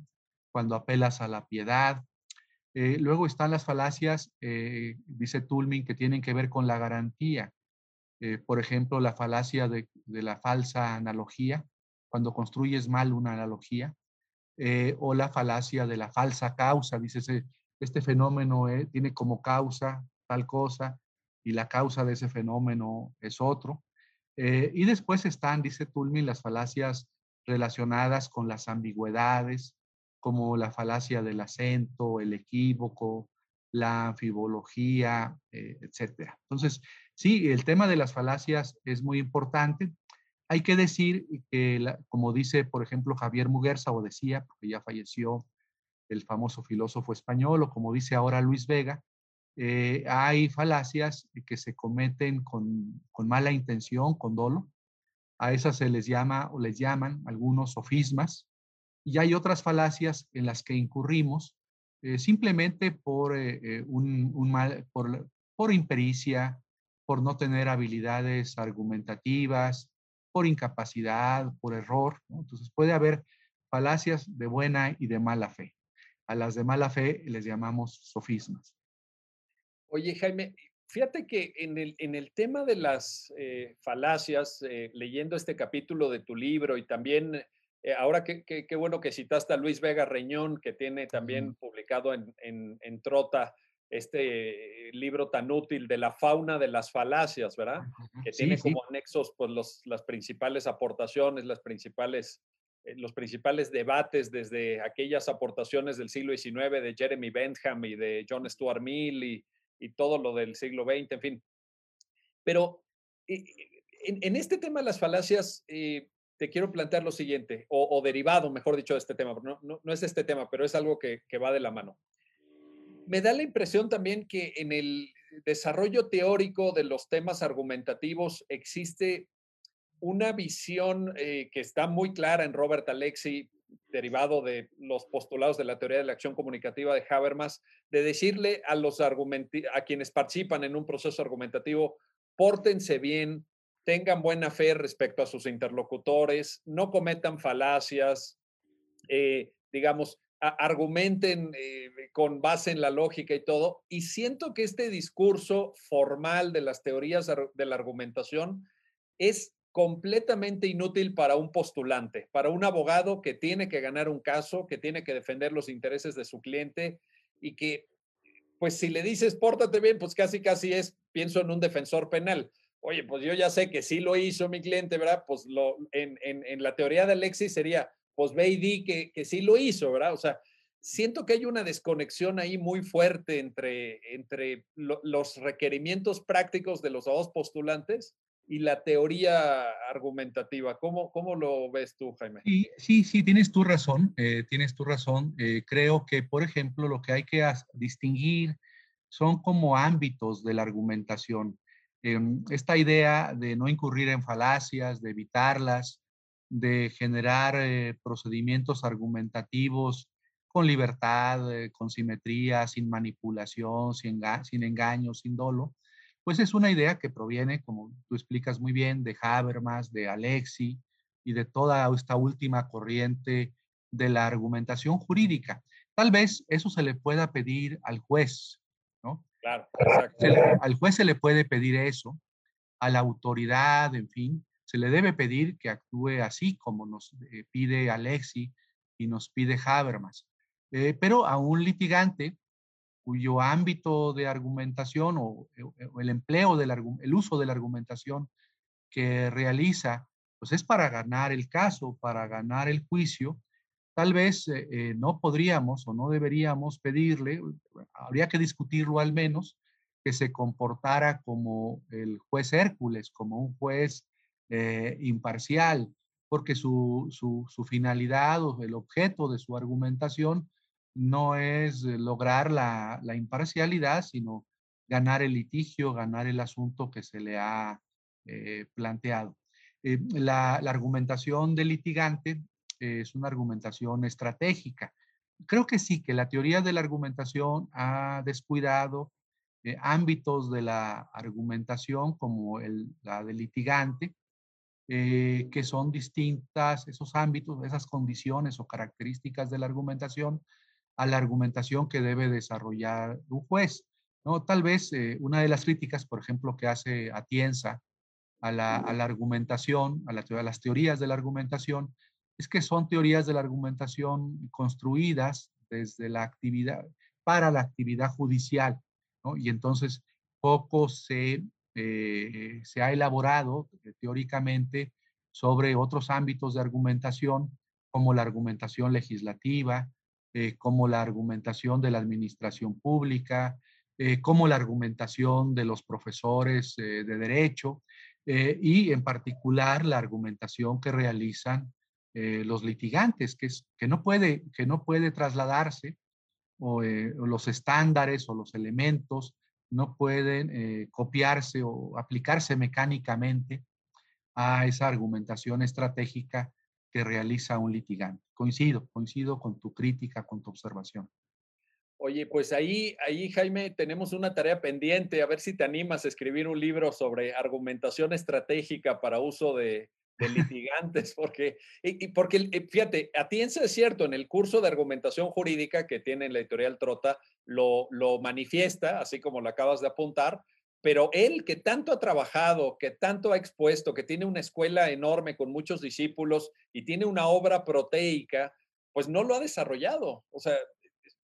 cuando apelas a la piedad. Eh, luego están las falacias, eh, dice Tulmin, que tienen que ver con la garantía. Por ejemplo, la falacia de, la falsa analogía, cuando construyes mal una analogía, o la falacia de la falsa causa, dice, este fenómeno tiene como causa tal cosa y la causa de ese fenómeno es otro. y después están, dice Tulmin, las falacias relacionadas con las ambigüedades, como la falacia del acento, el equívoco, la anfibología, eh, etc. Entonces, sí, el tema de las falacias es muy importante. Hay que decir que, como dice, por ejemplo, Javier Muguerza, o decía, porque ya falleció el famoso filósofo español, o como dice ahora Luis Vega, eh, hay falacias que se cometen con, con, mala intención, con dolo. A esas se les llama o les llaman algunos sofismas, y hay otras falacias en las que incurrimos eh, simplemente por, eh, eh, un, mal, por, por impericia, por no tener habilidades argumentativas, por incapacidad, por error. Entonces puede haber falacias de buena y de mala fe. A las de mala fe les llamamos sofismas. Oye, Jaime, fíjate que en el, en el tema de las falacias, leyendo este capítulo de tu libro y también eh, ahora, qué, bueno que citaste a Luis Vega Reñón, que tiene también publicado en, en, Trota este libro tan útil de la fauna de las falacias, ¿verdad? Que tiene como anexos pues, los, las principales aportaciones, las principales, eh, los principales debates desde aquellas aportaciones del siglo XIX de Jeremy Bentham y de John Stuart Mill y, y todo lo del siglo XX, en fin. Pero en, en este tema de las falacias, eh, te quiero plantear lo siguiente, o, derivado, mejor dicho, de este tema. No, no, es este tema, pero es algo que, va de la mano. Me da la impresión también que en el desarrollo teórico de los temas argumentativos existe una visión eh, que está muy clara en Robert Alexi, derivado de los postulados de la teoría de la acción comunicativa de Habermas, de decirle a los a quienes participan en un proceso argumentativo, pórtense bien, tengan buena fe respecto a sus interlocutores, no cometan falacias, eh, digamos, argumenten eh, con base en la lógica y todo. Y siento que este discurso formal de las teorías de la argumentación es completamente inútil para un postulante, para un abogado que tiene que ganar un caso, que tiene que defender los intereses de su cliente y que, pues si le dices, pórtate bien, pues casi, casi es, pienso en un defensor penal. Oye, pues yo ya sé que sí lo hizo mi cliente, ¿verdad? Pues lo, en, en, la teoría de Alexis sería, pues ve y di que, que sí lo hizo, ¿verdad? O sea, siento que hay una desconexión ahí muy fuerte entre, entre los requerimientos prácticos de los dos postulantes y la teoría argumentativa. ¿Cómo, cómo lo ves tú, Jaime? Sí, sí, tienes tu razón, eh, tienes tu razón. Eh, creo que, por ejemplo, lo que hay que distinguir son como ámbitos de la argumentación. Em, esta idea de no incurrir en falacias, de evitarlas, de generar eh, procedimientos argumentativos con libertad, con simetría, sin manipulación, sin, sin engaño, sin dolo, pues es una idea que proviene, como tú explicas muy bien, de Habermas, de Alexi y de toda esta última corriente de la argumentación jurídica. Tal vez eso se le pueda pedir al juez, ¿no? Claro, al juez se le puede pedir eso, a la autoridad, en fin, se le debe pedir que actúe así como nos eh, pide Alexi y nos pide Habermas. Eh, pero a un litigante cuyo ámbito de argumentación o, eh, el empleo del el uso de la argumentación que realiza, pues es para ganar el caso, para ganar el juicio, tal vez no podríamos o no deberíamos pedirle, habría que discutirlo al menos, que se comportara como el juez Hércules, como un juez imparcial, porque su, su, su, finalidad o el objeto de su argumentación no es eh, lograr la, imparcialidad, sino ganar el litigio, ganar el asunto que se le ha eh, planteado. Eh, la, argumentación del litigante es una argumentación estratégica. Creo que sí, que la teoría de la argumentación ha descuidado ámbitos de la argumentación como la del litigante, que son distintas, esos ámbitos, esas condiciones o características de la argumentación a la argumentación que debe desarrollar un juez. ¿no? Tal vez eh, una de las críticas, por ejemplo, que hace Atienza a la, a la argumentación, a, la, a, las teorías de la argumentación, es que son teorías de la argumentación construidas desde la actividad, para la actividad judicial, ¿no? Y entonces poco se, eh, se ha elaborado eh, teóricamente sobre otros ámbitos de argumentación, como la argumentación legislativa, eh, como la argumentación de la administración pública, como la argumentación de los profesores de derecho y en particular la argumentación que realizan los litigantes, que, es, que, no puede, que no puede trasladarse o, los estándares o los elementos no pueden copiarse o aplicarse mecánicamente a esa argumentación estratégica que realiza un litigante. Coincido, coincido con tu crítica, con tu observación. Oye, pues ahí, ahí, Jaime, tenemos una tarea pendiente, a ver si te animas a escribir un libro sobre argumentación estratégica para uso de, litigantes, porque, y, porque, eh, fíjate, Atienza es cierto, en el curso de argumentación jurídica que tiene la editorial Trota, lo, lo manifiesta, así como lo acabas de apuntar, pero él que tanto ha trabajado, que tanto ha expuesto, que tiene una escuela enorme con muchos discípulos y tiene una obra proteica, pues no lo ha desarrollado. O sea,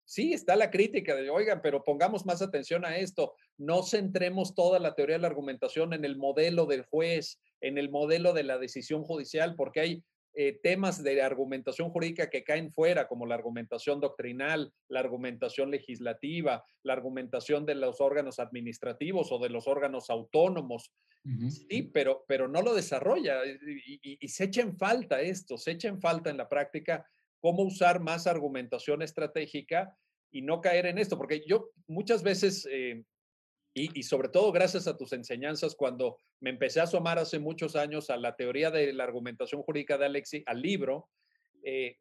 sí está la crítica de, oigan, pero pongamos más atención a esto, no centremos toda la teoría de la argumentación en el modelo del juez, en el modelo de la decisión judicial, porque hay eh, temas de argumentación jurídica que caen fuera, como la argumentación doctrinal, la argumentación legislativa, la argumentación de los órganos administrativos o de los órganos autónomos. Sí, pero, pero no lo desarrolla y, y, se echa en falta esto, se echa en falta en la práctica cómo usar más argumentación estratégica y no caer en esto, porque yo muchas veces eh, y, sobre todo gracias a tus enseñanzas cuando me empecé a asomar hace muchos años a la teoría de la argumentación jurídica de Alexi, al libro, eh,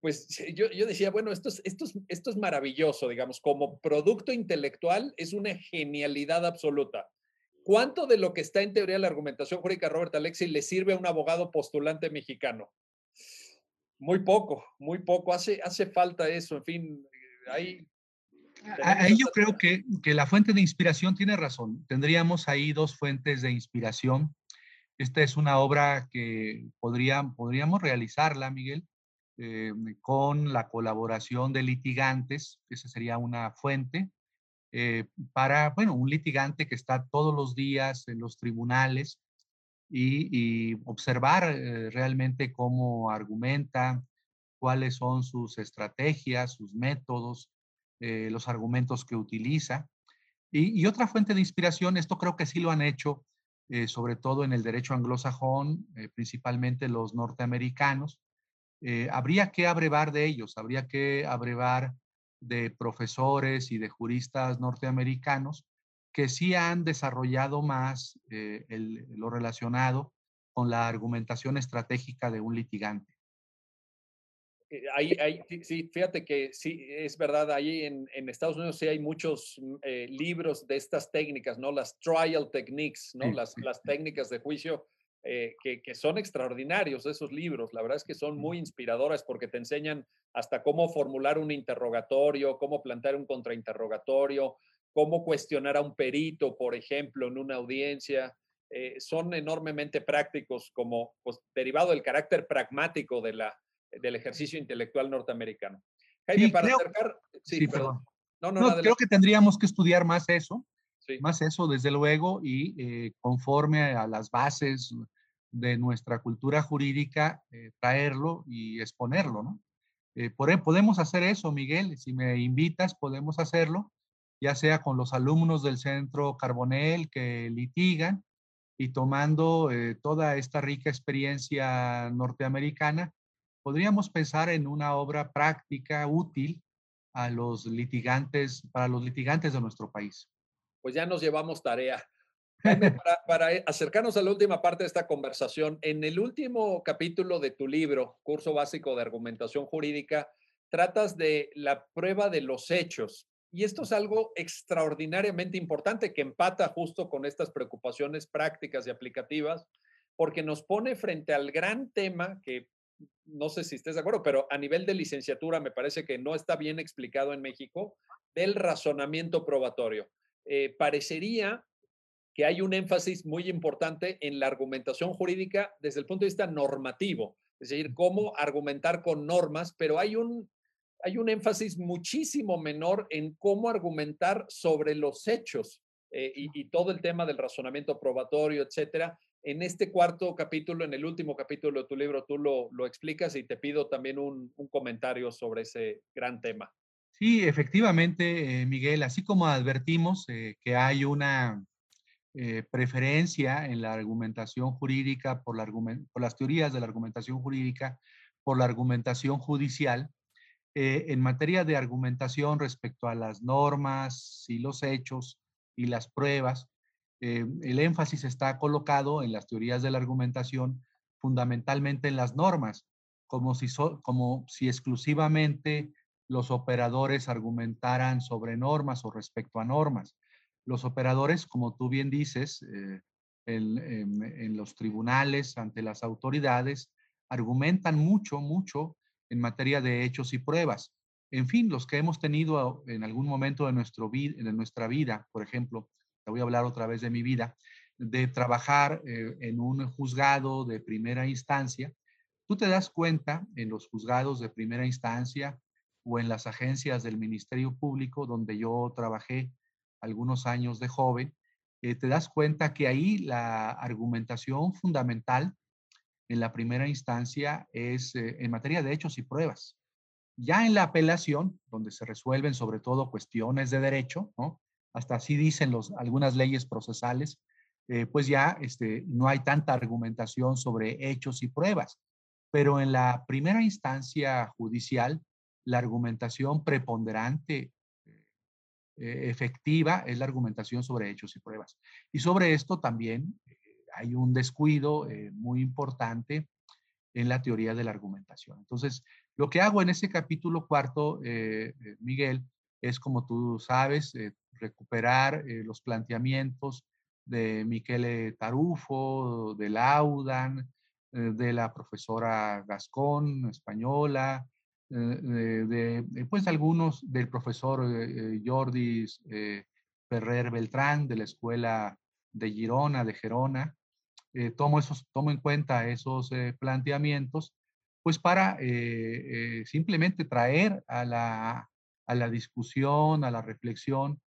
pues yo, decía, bueno, esto es, esto, es, esto es maravilloso, digamos, como producto intelectual es una genialidad absoluta. ¿Cuánto de lo que está en teoría de la argumentación jurídica Robert Alexi le sirve a un abogado postulante mexicano? Muy poco, muy poco. Hace, hace falta eso, en fin, hay Ahí yo creo que, que, la fuente de inspiración tiene razón. Tendríamos ahí dos fuentes de inspiración. Esta es una obra que podríamos realizarla, Miguel, eh, con la colaboración de litigantes, esa sería una fuente, eh, para, bueno, un litigante que está todos los días en los tribunales y, observar eh, realmente cómo argumenta, cuáles son sus estrategias, sus métodos, los argumentos que utiliza. Y, otra fuente de inspiración, esto creo que sí lo han hecho, sobre todo en el derecho anglosajón, principalmente los norteamericanos, eh, habría que abrevar de ellos, habría que abrevar de profesores y de juristas norteamericanos que sí han desarrollado más eh, lo relacionado con la argumentación estratégica de un litigante. Eh, ahí, sí, fíjate que sí, es verdad, ahí en, Estados Unidos sí hay muchos mm, libros de estas técnicas, ¿no? Las trial techniques, ¿no? las, las técnicas de juicio eh, que, son extraordinarios esos libros. La verdad es que son muy inspiradores porque te enseñan hasta cómo formular un interrogatorio, cómo plantear un contrainterrogatorio, cómo cuestionar a un perito, por ejemplo, en una audiencia. Eh, son enormemente prácticos como pues, derivado del carácter pragmático de la, del ejercicio intelectual norteamericano. Jaime, para acercar... Sí, perdón. No, no, creo que tendríamos que estudiar más eso más eso, desde luego, y eh, conforme a las bases de nuestra cultura jurídica, eh, traerlo y exponerlo, ¿no? Eh, por, podemos hacer eso, Miguel, si me invitas, podemos hacerlo, ya sea con los alumnos del Centro Carbonel que litigan y tomando toda esta rica experiencia norteamericana, podríamos pensar en una obra práctica, útil a los litigantes, para los litigantes de nuestro país pues ya nos llevamos tarea. Para, eh, acercarnos a la última parte de esta conversación, en el último capítulo de tu libro, Curso Básico de Argumentación Jurídica, tratas de la prueba de los hechos. Y esto es algo extraordinariamente importante que empata justo con estas preocupaciones prácticas y aplicativas, porque nos pone frente al gran tema que no sé si estés de acuerdo, pero a nivel de licenciatura me parece que no está bien explicado en México, del razonamiento probatorio. Eh, parecería que hay un énfasis muy importante en la argumentación jurídica desde el punto de vista normativo, es decir, cómo argumentar con normas, pero hay un, hay un énfasis muchísimo menor en cómo argumentar sobre los hechos eh, y, todo el tema del razonamiento probatorio, etcétera. En este cuarto capítulo, en el último capítulo de tu libro, tú lo, lo explicas y te pido también un, comentario sobre ese gran tema. Sí, efectivamente, eh, Miguel, así como advertimos eh, que hay una preferencia en la argumentación jurídica por, las teorías de la argumentación jurídica por la argumentación judicial, en materia de argumentación respecto a las normas y los hechos y las pruebas, el énfasis está colocado en las teorías de la argumentación fundamentalmente en las normas, como si, como si exclusivamente los operadores argumentaran sobre normas o respecto a normas. Los operadores, como tú bien dices, eh, en, los tribunales, ante las autoridades, argumentan mucho, mucho en materia de hechos y pruebas. En fin, los que hemos tenido en algún momento de, nuestro de nuestra vida, por ejemplo, te voy a hablar otra vez de mi vida, de trabajar eh, en un juzgado de primera instancia, tú te das cuenta en los juzgados de primera instancia o en las agencias del Ministerio Público, donde yo trabajé algunos años de joven, eh, te das cuenta que ahí la argumentación fundamental en la primera instancia es eh, en materia de hechos y pruebas. Ya en la apelación, donde se resuelven sobre todo cuestiones de derecho, ¿no? hasta así dicen los, algunas leyes procesales, eh, pues ya este, no hay tanta argumentación sobre hechos y pruebas. Pero en la primera instancia judicial, la argumentación preponderante eh, efectiva es la argumentación sobre hechos y pruebas. Y sobre esto también hay un descuido eh, muy importante en la teoría de la argumentación. Entonces, lo que hago en ese capítulo cuarto, Miguel, es como tú sabes, recuperar los planteamientos de Michele Tarufo, de Laudan, de la profesora Gascón, española, eh, de, pues algunos del profesor eh, eh, Jordi Ferrer Beltrán de la Escuela de Girona, de Gerona, eh, tomo, esos, tomo en cuenta esos eh, planteamientos, pues para simplemente traer a la, a la, discusión, a la reflexión,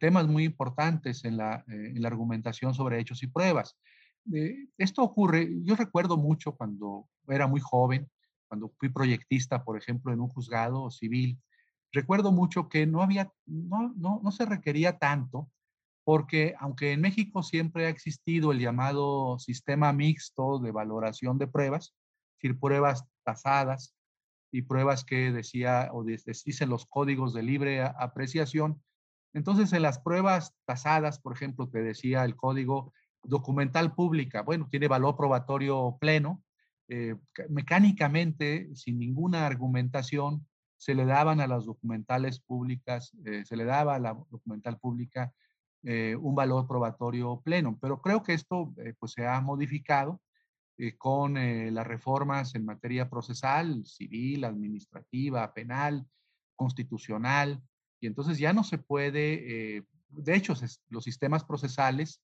temas muy importantes en la, en la, argumentación sobre hechos y pruebas. esto ocurre, yo recuerdo mucho cuando era muy joven, cuando fui proyectista, por ejemplo, en un juzgado civil, recuerdo mucho que no había, no, no, no se requería tanto, porque aunque en México siempre ha existido el llamado sistema mixto de valoración de pruebas, es decir, pruebas tasadas y pruebas que decía o dicen los códigos de libre apreciación, entonces en las pruebas tasadas, por ejemplo, te decía el código documental pública, bueno, tiene valor probatorio pleno, eh, mecánicamente, sin ninguna argumentación, se le daban a las documentales públicas, eh, se le daba a la documental pública eh, un valor probatorio pleno. Pero creo que esto pues se ha modificado con las reformas en materia procesal, civil, administrativa, penal, constitucional, y entonces ya no se puede, de hecho, los sistemas procesales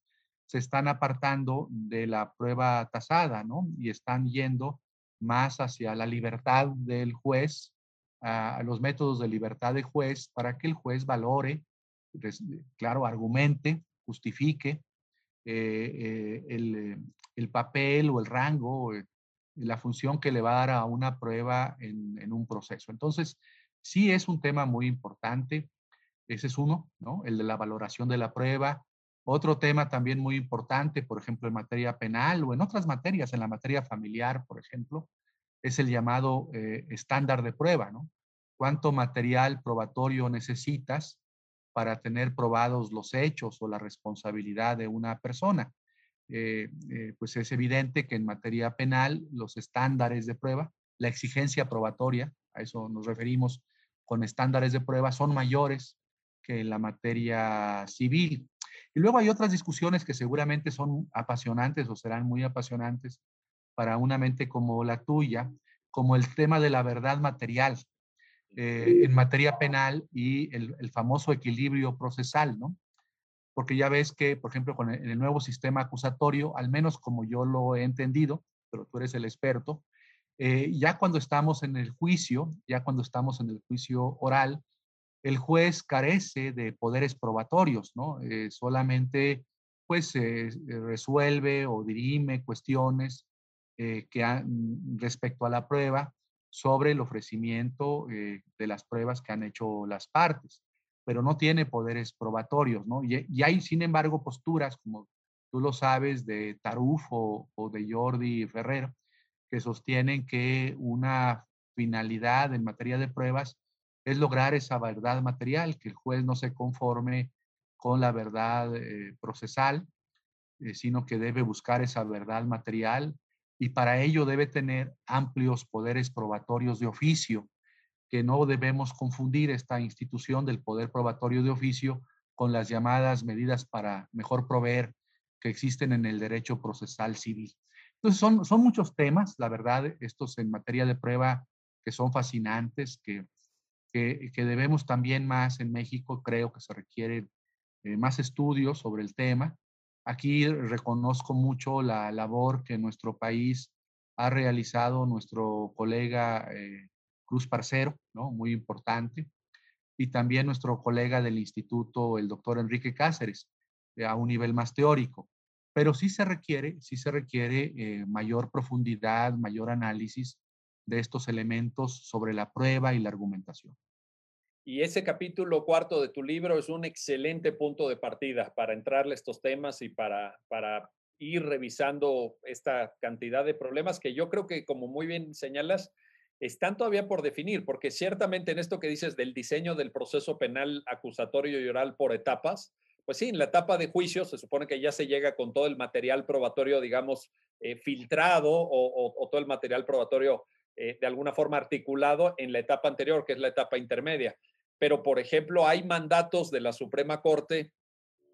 se están apartando de la prueba tasada, ¿no? Y están yendo más hacia la libertad del juez, a, los métodos de libertad del juez, para que el juez valore, claro, argumente, justifique eh, eh, el, papel o el rango, eh, la función que le va a dar a una prueba en, en, un proceso. Entonces, sí es un tema muy importante. Ese es uno, ¿no? El de la valoración de la prueba, otro tema también muy importante, por ejemplo, en materia penal o en otras materias, en la materia familiar, por ejemplo, es el llamado eh, estándar de prueba, ¿no? ¿Cuánto material probatorio necesitas para tener probados los hechos o la responsabilidad de una persona? Eh, eh, pues es evidente que en materia penal los estándares de prueba, la exigencia probatoria, a eso nos referimos con estándares de prueba, son mayores que en la materia civil. Y luego hay otras discusiones que seguramente son apasionantes o serán muy apasionantes para una mente como la tuya, como el tema de la verdad material eh, en materia penal y el, famoso equilibrio procesal, ¿no? Porque ya ves que, por ejemplo, con el, nuevo sistema acusatorio, al menos como yo lo he entendido, pero tú eres el experto, eh, ya cuando estamos en el juicio, ya cuando estamos en el juicio oral, el juez carece de poderes probatorios, ¿no? Eh, solamente pues eh, resuelve o dirime cuestiones eh, que han, respecto a la prueba sobre el ofrecimiento de las pruebas que han hecho las partes, pero no tiene poderes probatorios, ¿no? Y, hay, sin embargo, posturas, como tú lo sabes, de Taruf o, o de Jordi Ferrer, que sostienen que una finalidad en materia de pruebas es lograr esa verdad material, que el juez no se conforme con la verdad eh, procesal, eh, sino que debe buscar esa verdad material y para ello debe tener amplios poderes probatorios de oficio, que no debemos confundir esta institución del poder probatorio de oficio con las llamadas medidas para mejor proveer que existen en el derecho procesal civil. Entonces son, son muchos temas, la verdad, estos en materia de prueba que son fascinantes, que que, debemos también más en México, creo que se requiere eh, más estudios sobre el tema. Aquí reconozco mucho la labor que nuestro país ha realizado nuestro colega eh, Cruz Parcero, muy importante, y también nuestro colega del instituto, el doctor Enrique Cáceres, eh, a un nivel más teórico. Pero sí se requiere, sí se requiere mayor profundidad, mayor análisis de estos elementos sobre la prueba y la argumentación. Y ese capítulo cuarto de tu libro es un excelente punto de partida para entrarle a estos temas y para, para ir revisando esta cantidad de problemas que yo creo que, como muy bien señalas, están todavía por definir, porque ciertamente en esto que dices del diseño del proceso penal acusatorio y oral por etapas, pues sí, en la etapa de juicio se supone que ya se llega con todo el material probatorio, digamos, eh, filtrado o, todo el material probatorio eh, de alguna forma articulado en la etapa anterior, que es la etapa intermedia. Pero, por ejemplo, hay mandatos de la Suprema Corte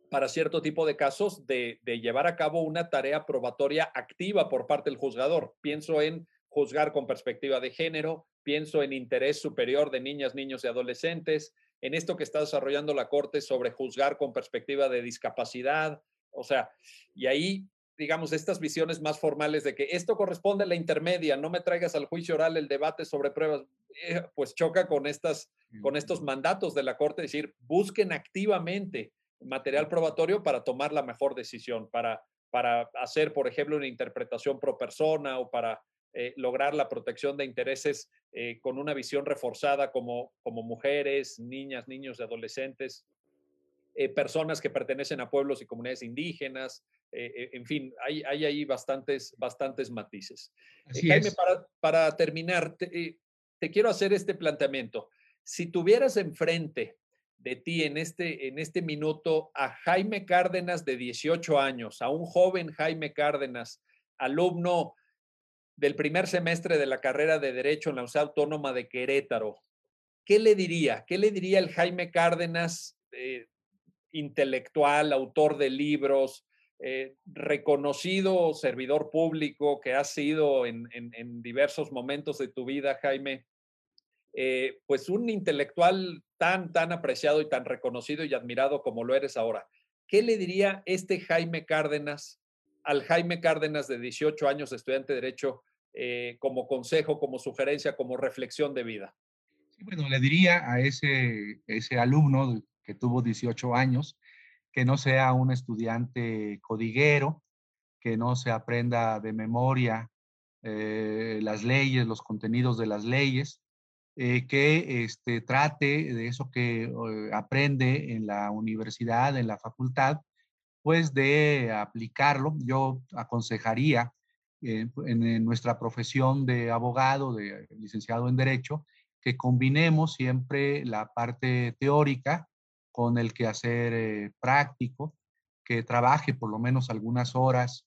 para cierto tipo de casos de, llevar a cabo una tarea probatoria activa por parte del juzgador. Pienso en juzgar con perspectiva de género, pienso en interés superior de niñas, niños y adolescentes, en esto que está desarrollando la Corte sobre juzgar con perspectiva de discapacidad. O sea, y ahí digamos, estas visiones más formales de que esto corresponde a la intermedia, no me traigas al juicio oral el debate sobre pruebas, eh, pues choca con, estas, con estos mandatos de la Corte, decir, busquen activamente material probatorio para tomar la mejor decisión, para, para hacer, por ejemplo, una interpretación pro persona o para eh, lograr la protección de intereses eh, con una visión reforzada como, como mujeres, niñas, niños y adolescentes, eh, personas que pertenecen a pueblos y comunidades indígenas, en fin, hay, hay ahí bastantes, bastantes matices. Jaime, para, para, terminar, te, te, quiero hacer este planteamiento. Si tuvieras enfrente de ti en este, en este minuto a Jaime Cárdenas de 18 años, a un joven Jaime Cárdenas, alumno del primer semestre de la carrera de Derecho en la Universidad Autónoma de Querétaro, ¿qué le diría? ¿Qué le diría el Jaime Cárdenas, eh, intelectual, autor de libros, eh, reconocido servidor público que ha sido en, diversos momentos de tu vida, Jaime? Eh, pues un intelectual tan, tan apreciado y tan reconocido y admirado como lo eres ahora. ¿Qué le diría este Jaime Cárdenas al Jaime Cárdenas de 18 años, estudiante de Derecho, eh, como consejo, como sugerencia, como reflexión de vida? bueno, le diría a ese, ese alumno que tuvo 18 años que no sea un estudiante codiguero, que no se aprenda de memoria eh, las leyes, los contenidos de las leyes, eh, que este, trate de eso que aprende en la universidad, en la facultad, pues de aplicarlo. Yo aconsejaría eh, en, nuestra profesión de abogado, de licenciado en Derecho, que combinemos siempre la parte teórica con el quehacer eh, práctico, que trabaje por lo menos algunas horas,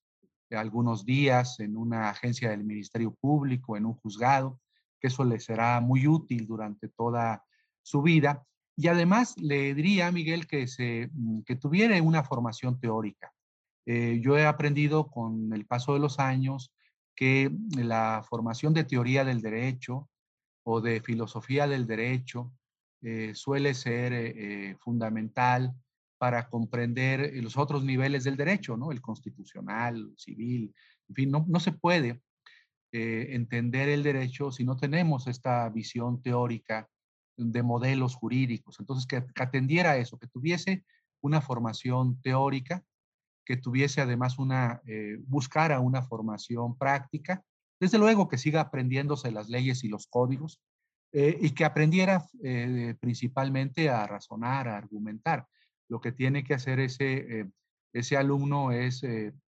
algunos días en una agencia del Ministerio Público, en un juzgado, que eso le será muy útil durante toda su vida. Y además le diría a Miguel que, se, mm, que tuviera una formación teórica. Eh, yo he aprendido con el paso de los años que la formación de teoría del derecho o de filosofía del derecho eh, suele ser eh, fundamental para comprender los otros niveles del derecho, ¿no? El constitucional, civil, en fin, no, no se puede entender el derecho si no tenemos esta visión teórica de modelos jurídicos. Entonces, que, atendiera a eso, que tuviese una formación teórica, que tuviese además una, eh, buscara una formación práctica, desde luego que siga aprendiéndose las leyes y los códigos, eh, y que aprendiera eh, principalmente a razonar, a argumentar. Lo que tiene que hacer ese, ese alumno es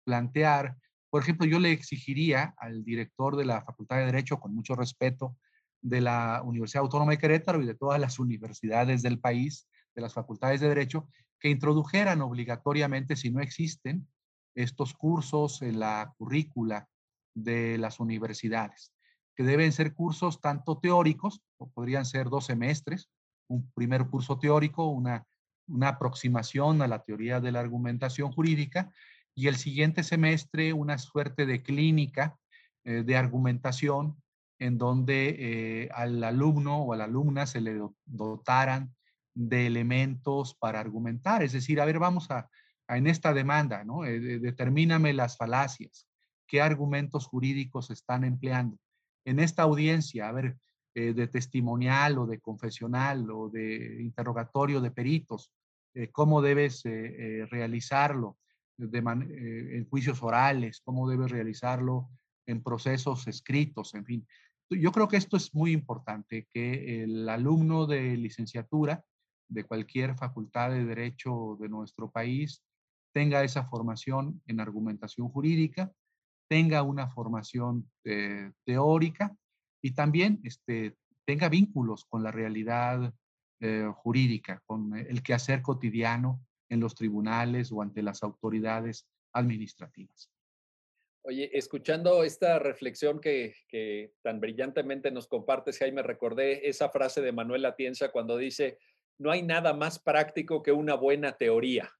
plantear, por ejemplo, yo le exigiría al director de la Facultad de Derecho, con mucho respeto, de la Universidad Autónoma de Querétaro y de todas las universidades del país, de las facultades de Derecho, que introdujeran obligatoriamente, si no existen, estos cursos en la currícula de las universidades, que deben ser cursos tanto teóricos, o podrían ser dos semestres, un primer curso teórico, una, una aproximación a la teoría de la argumentación jurídica, y el siguiente semestre una suerte de clínica eh, de argumentación en donde eh, al alumno o a la alumna se le dotaran de elementos para argumentar. Es decir, a ver, vamos a, en esta demanda, ¿no? Eh, determíname las falacias, qué argumentos jurídicos están empleando. En esta audiencia, a ver, eh, de testimonial o de confesional o de interrogatorio de peritos, cómo debes realizarlo en juicios orales, cómo debes realizarlo en procesos escritos, en fin. Yo creo que esto es muy importante, que el alumno de licenciatura de cualquier facultad de derecho de nuestro país tenga esa formación en argumentación jurídica, tenga una formación eh, teórica y también este, tenga vínculos con la realidad eh, jurídica, con el quehacer cotidiano en los tribunales o ante las autoridades administrativas. Oye, escuchando esta reflexión que, tan brillantemente nos compartes, Jaime, recordé esa frase de Manuel Atienza cuando dice, no hay nada más práctico que una buena teoría.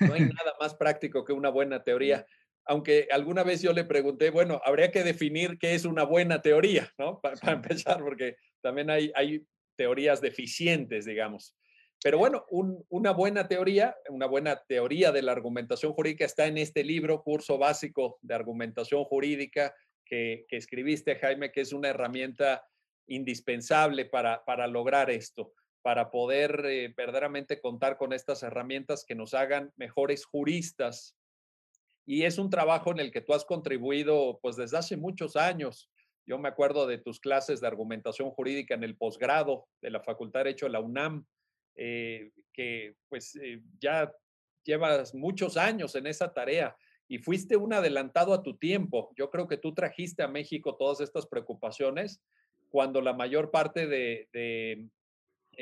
No hay nada más práctico que una buena teoría. Aunque alguna vez yo le pregunté, bueno, habría que definir qué es una buena teoría, ¿no? Para, empezar, porque también hay, hay teorías deficientes, digamos. Pero bueno, una buena teoría, una buena teoría de la argumentación jurídica está en este libro, curso básico de argumentación jurídica que, escribiste, Jaime, que es una herramienta indispensable para, para lograr esto, para poder eh, verdaderamente contar con estas herramientas que nos hagan mejores juristas. Y es un trabajo en el que tú has contribuido pues desde hace muchos años. Yo me acuerdo de tus clases de argumentación jurídica en el posgrado de la Facultad de Derecho de la UNAM, eh, que pues eh, ya llevas muchos años en esa tarea y fuiste un adelantado a tu tiempo. Yo creo que tú trajiste a México todas estas preocupaciones cuando la mayor parte de, eh,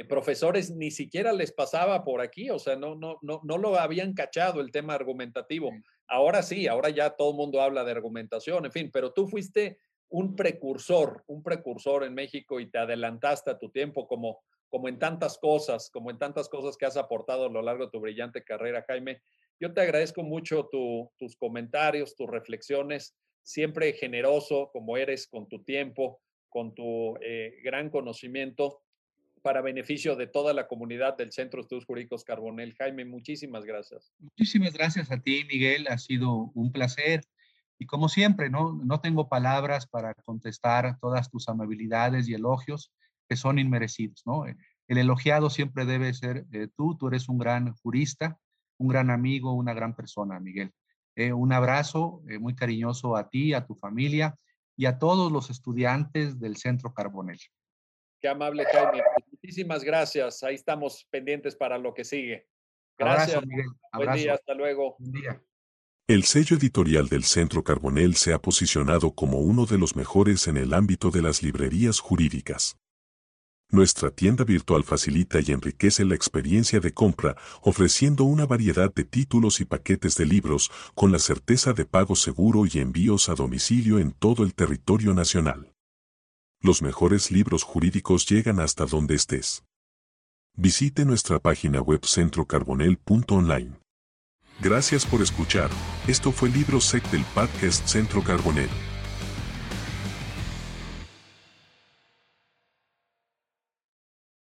profesores ni siquiera les pasaba por aquí, o sea, no, no, no, no lo habían cachado el tema argumentativo. Ahora sí, ahora ya todo el mundo habla de argumentación, en fin, pero tú fuiste un precursor, un precursor en México y te adelantaste a tu tiempo como como en tantas cosas, como en tantas cosas que has aportado a lo largo de tu brillante carrera, Jaime. Yo te agradezco mucho tus comentarios, tus reflexiones, siempre generoso como eres con tu tiempo, con tu eh, gran conocimiento para beneficio de toda la comunidad del Centro de Estudios Jurídicos Carbonel. Jaime, muchísimas gracias. Muchísimas gracias a ti, Miguel. Ha sido un placer. Y como siempre, no, no tengo palabras para contestar todas tus amabilidades y elogios que son inmerecidos, ¿no? El elogiado siempre debe ser eh, tú, tú eres un gran jurista, un gran amigo, una gran persona, Miguel. Eh, un abrazo eh, muy cariñoso a ti, a tu familia y a todos los estudiantes del Centro Carbonel. Qué amable, Jaime. Muchísimas gracias. Ahí estamos pendientes para lo que sigue. Gracias. Abrazo, Miguel. Buen día, hasta luego. Buen día. El sello editorial del Centro Carbonel se ha posicionado como uno de los mejores en el ámbito de las librerías jurídicas. Nuestra tienda virtual facilita y enriquece la experiencia de compra, ofreciendo una variedad de títulos y paquetes de libros con la certeza de pago seguro y envíos a domicilio en todo el territorio nacional. Los mejores libros jurídicos llegan hasta donde estés. Visite nuestra página web centrocarbonel.online. Gracias por escuchar. Esto fue Libro Sec del podcast Centro Carbonel.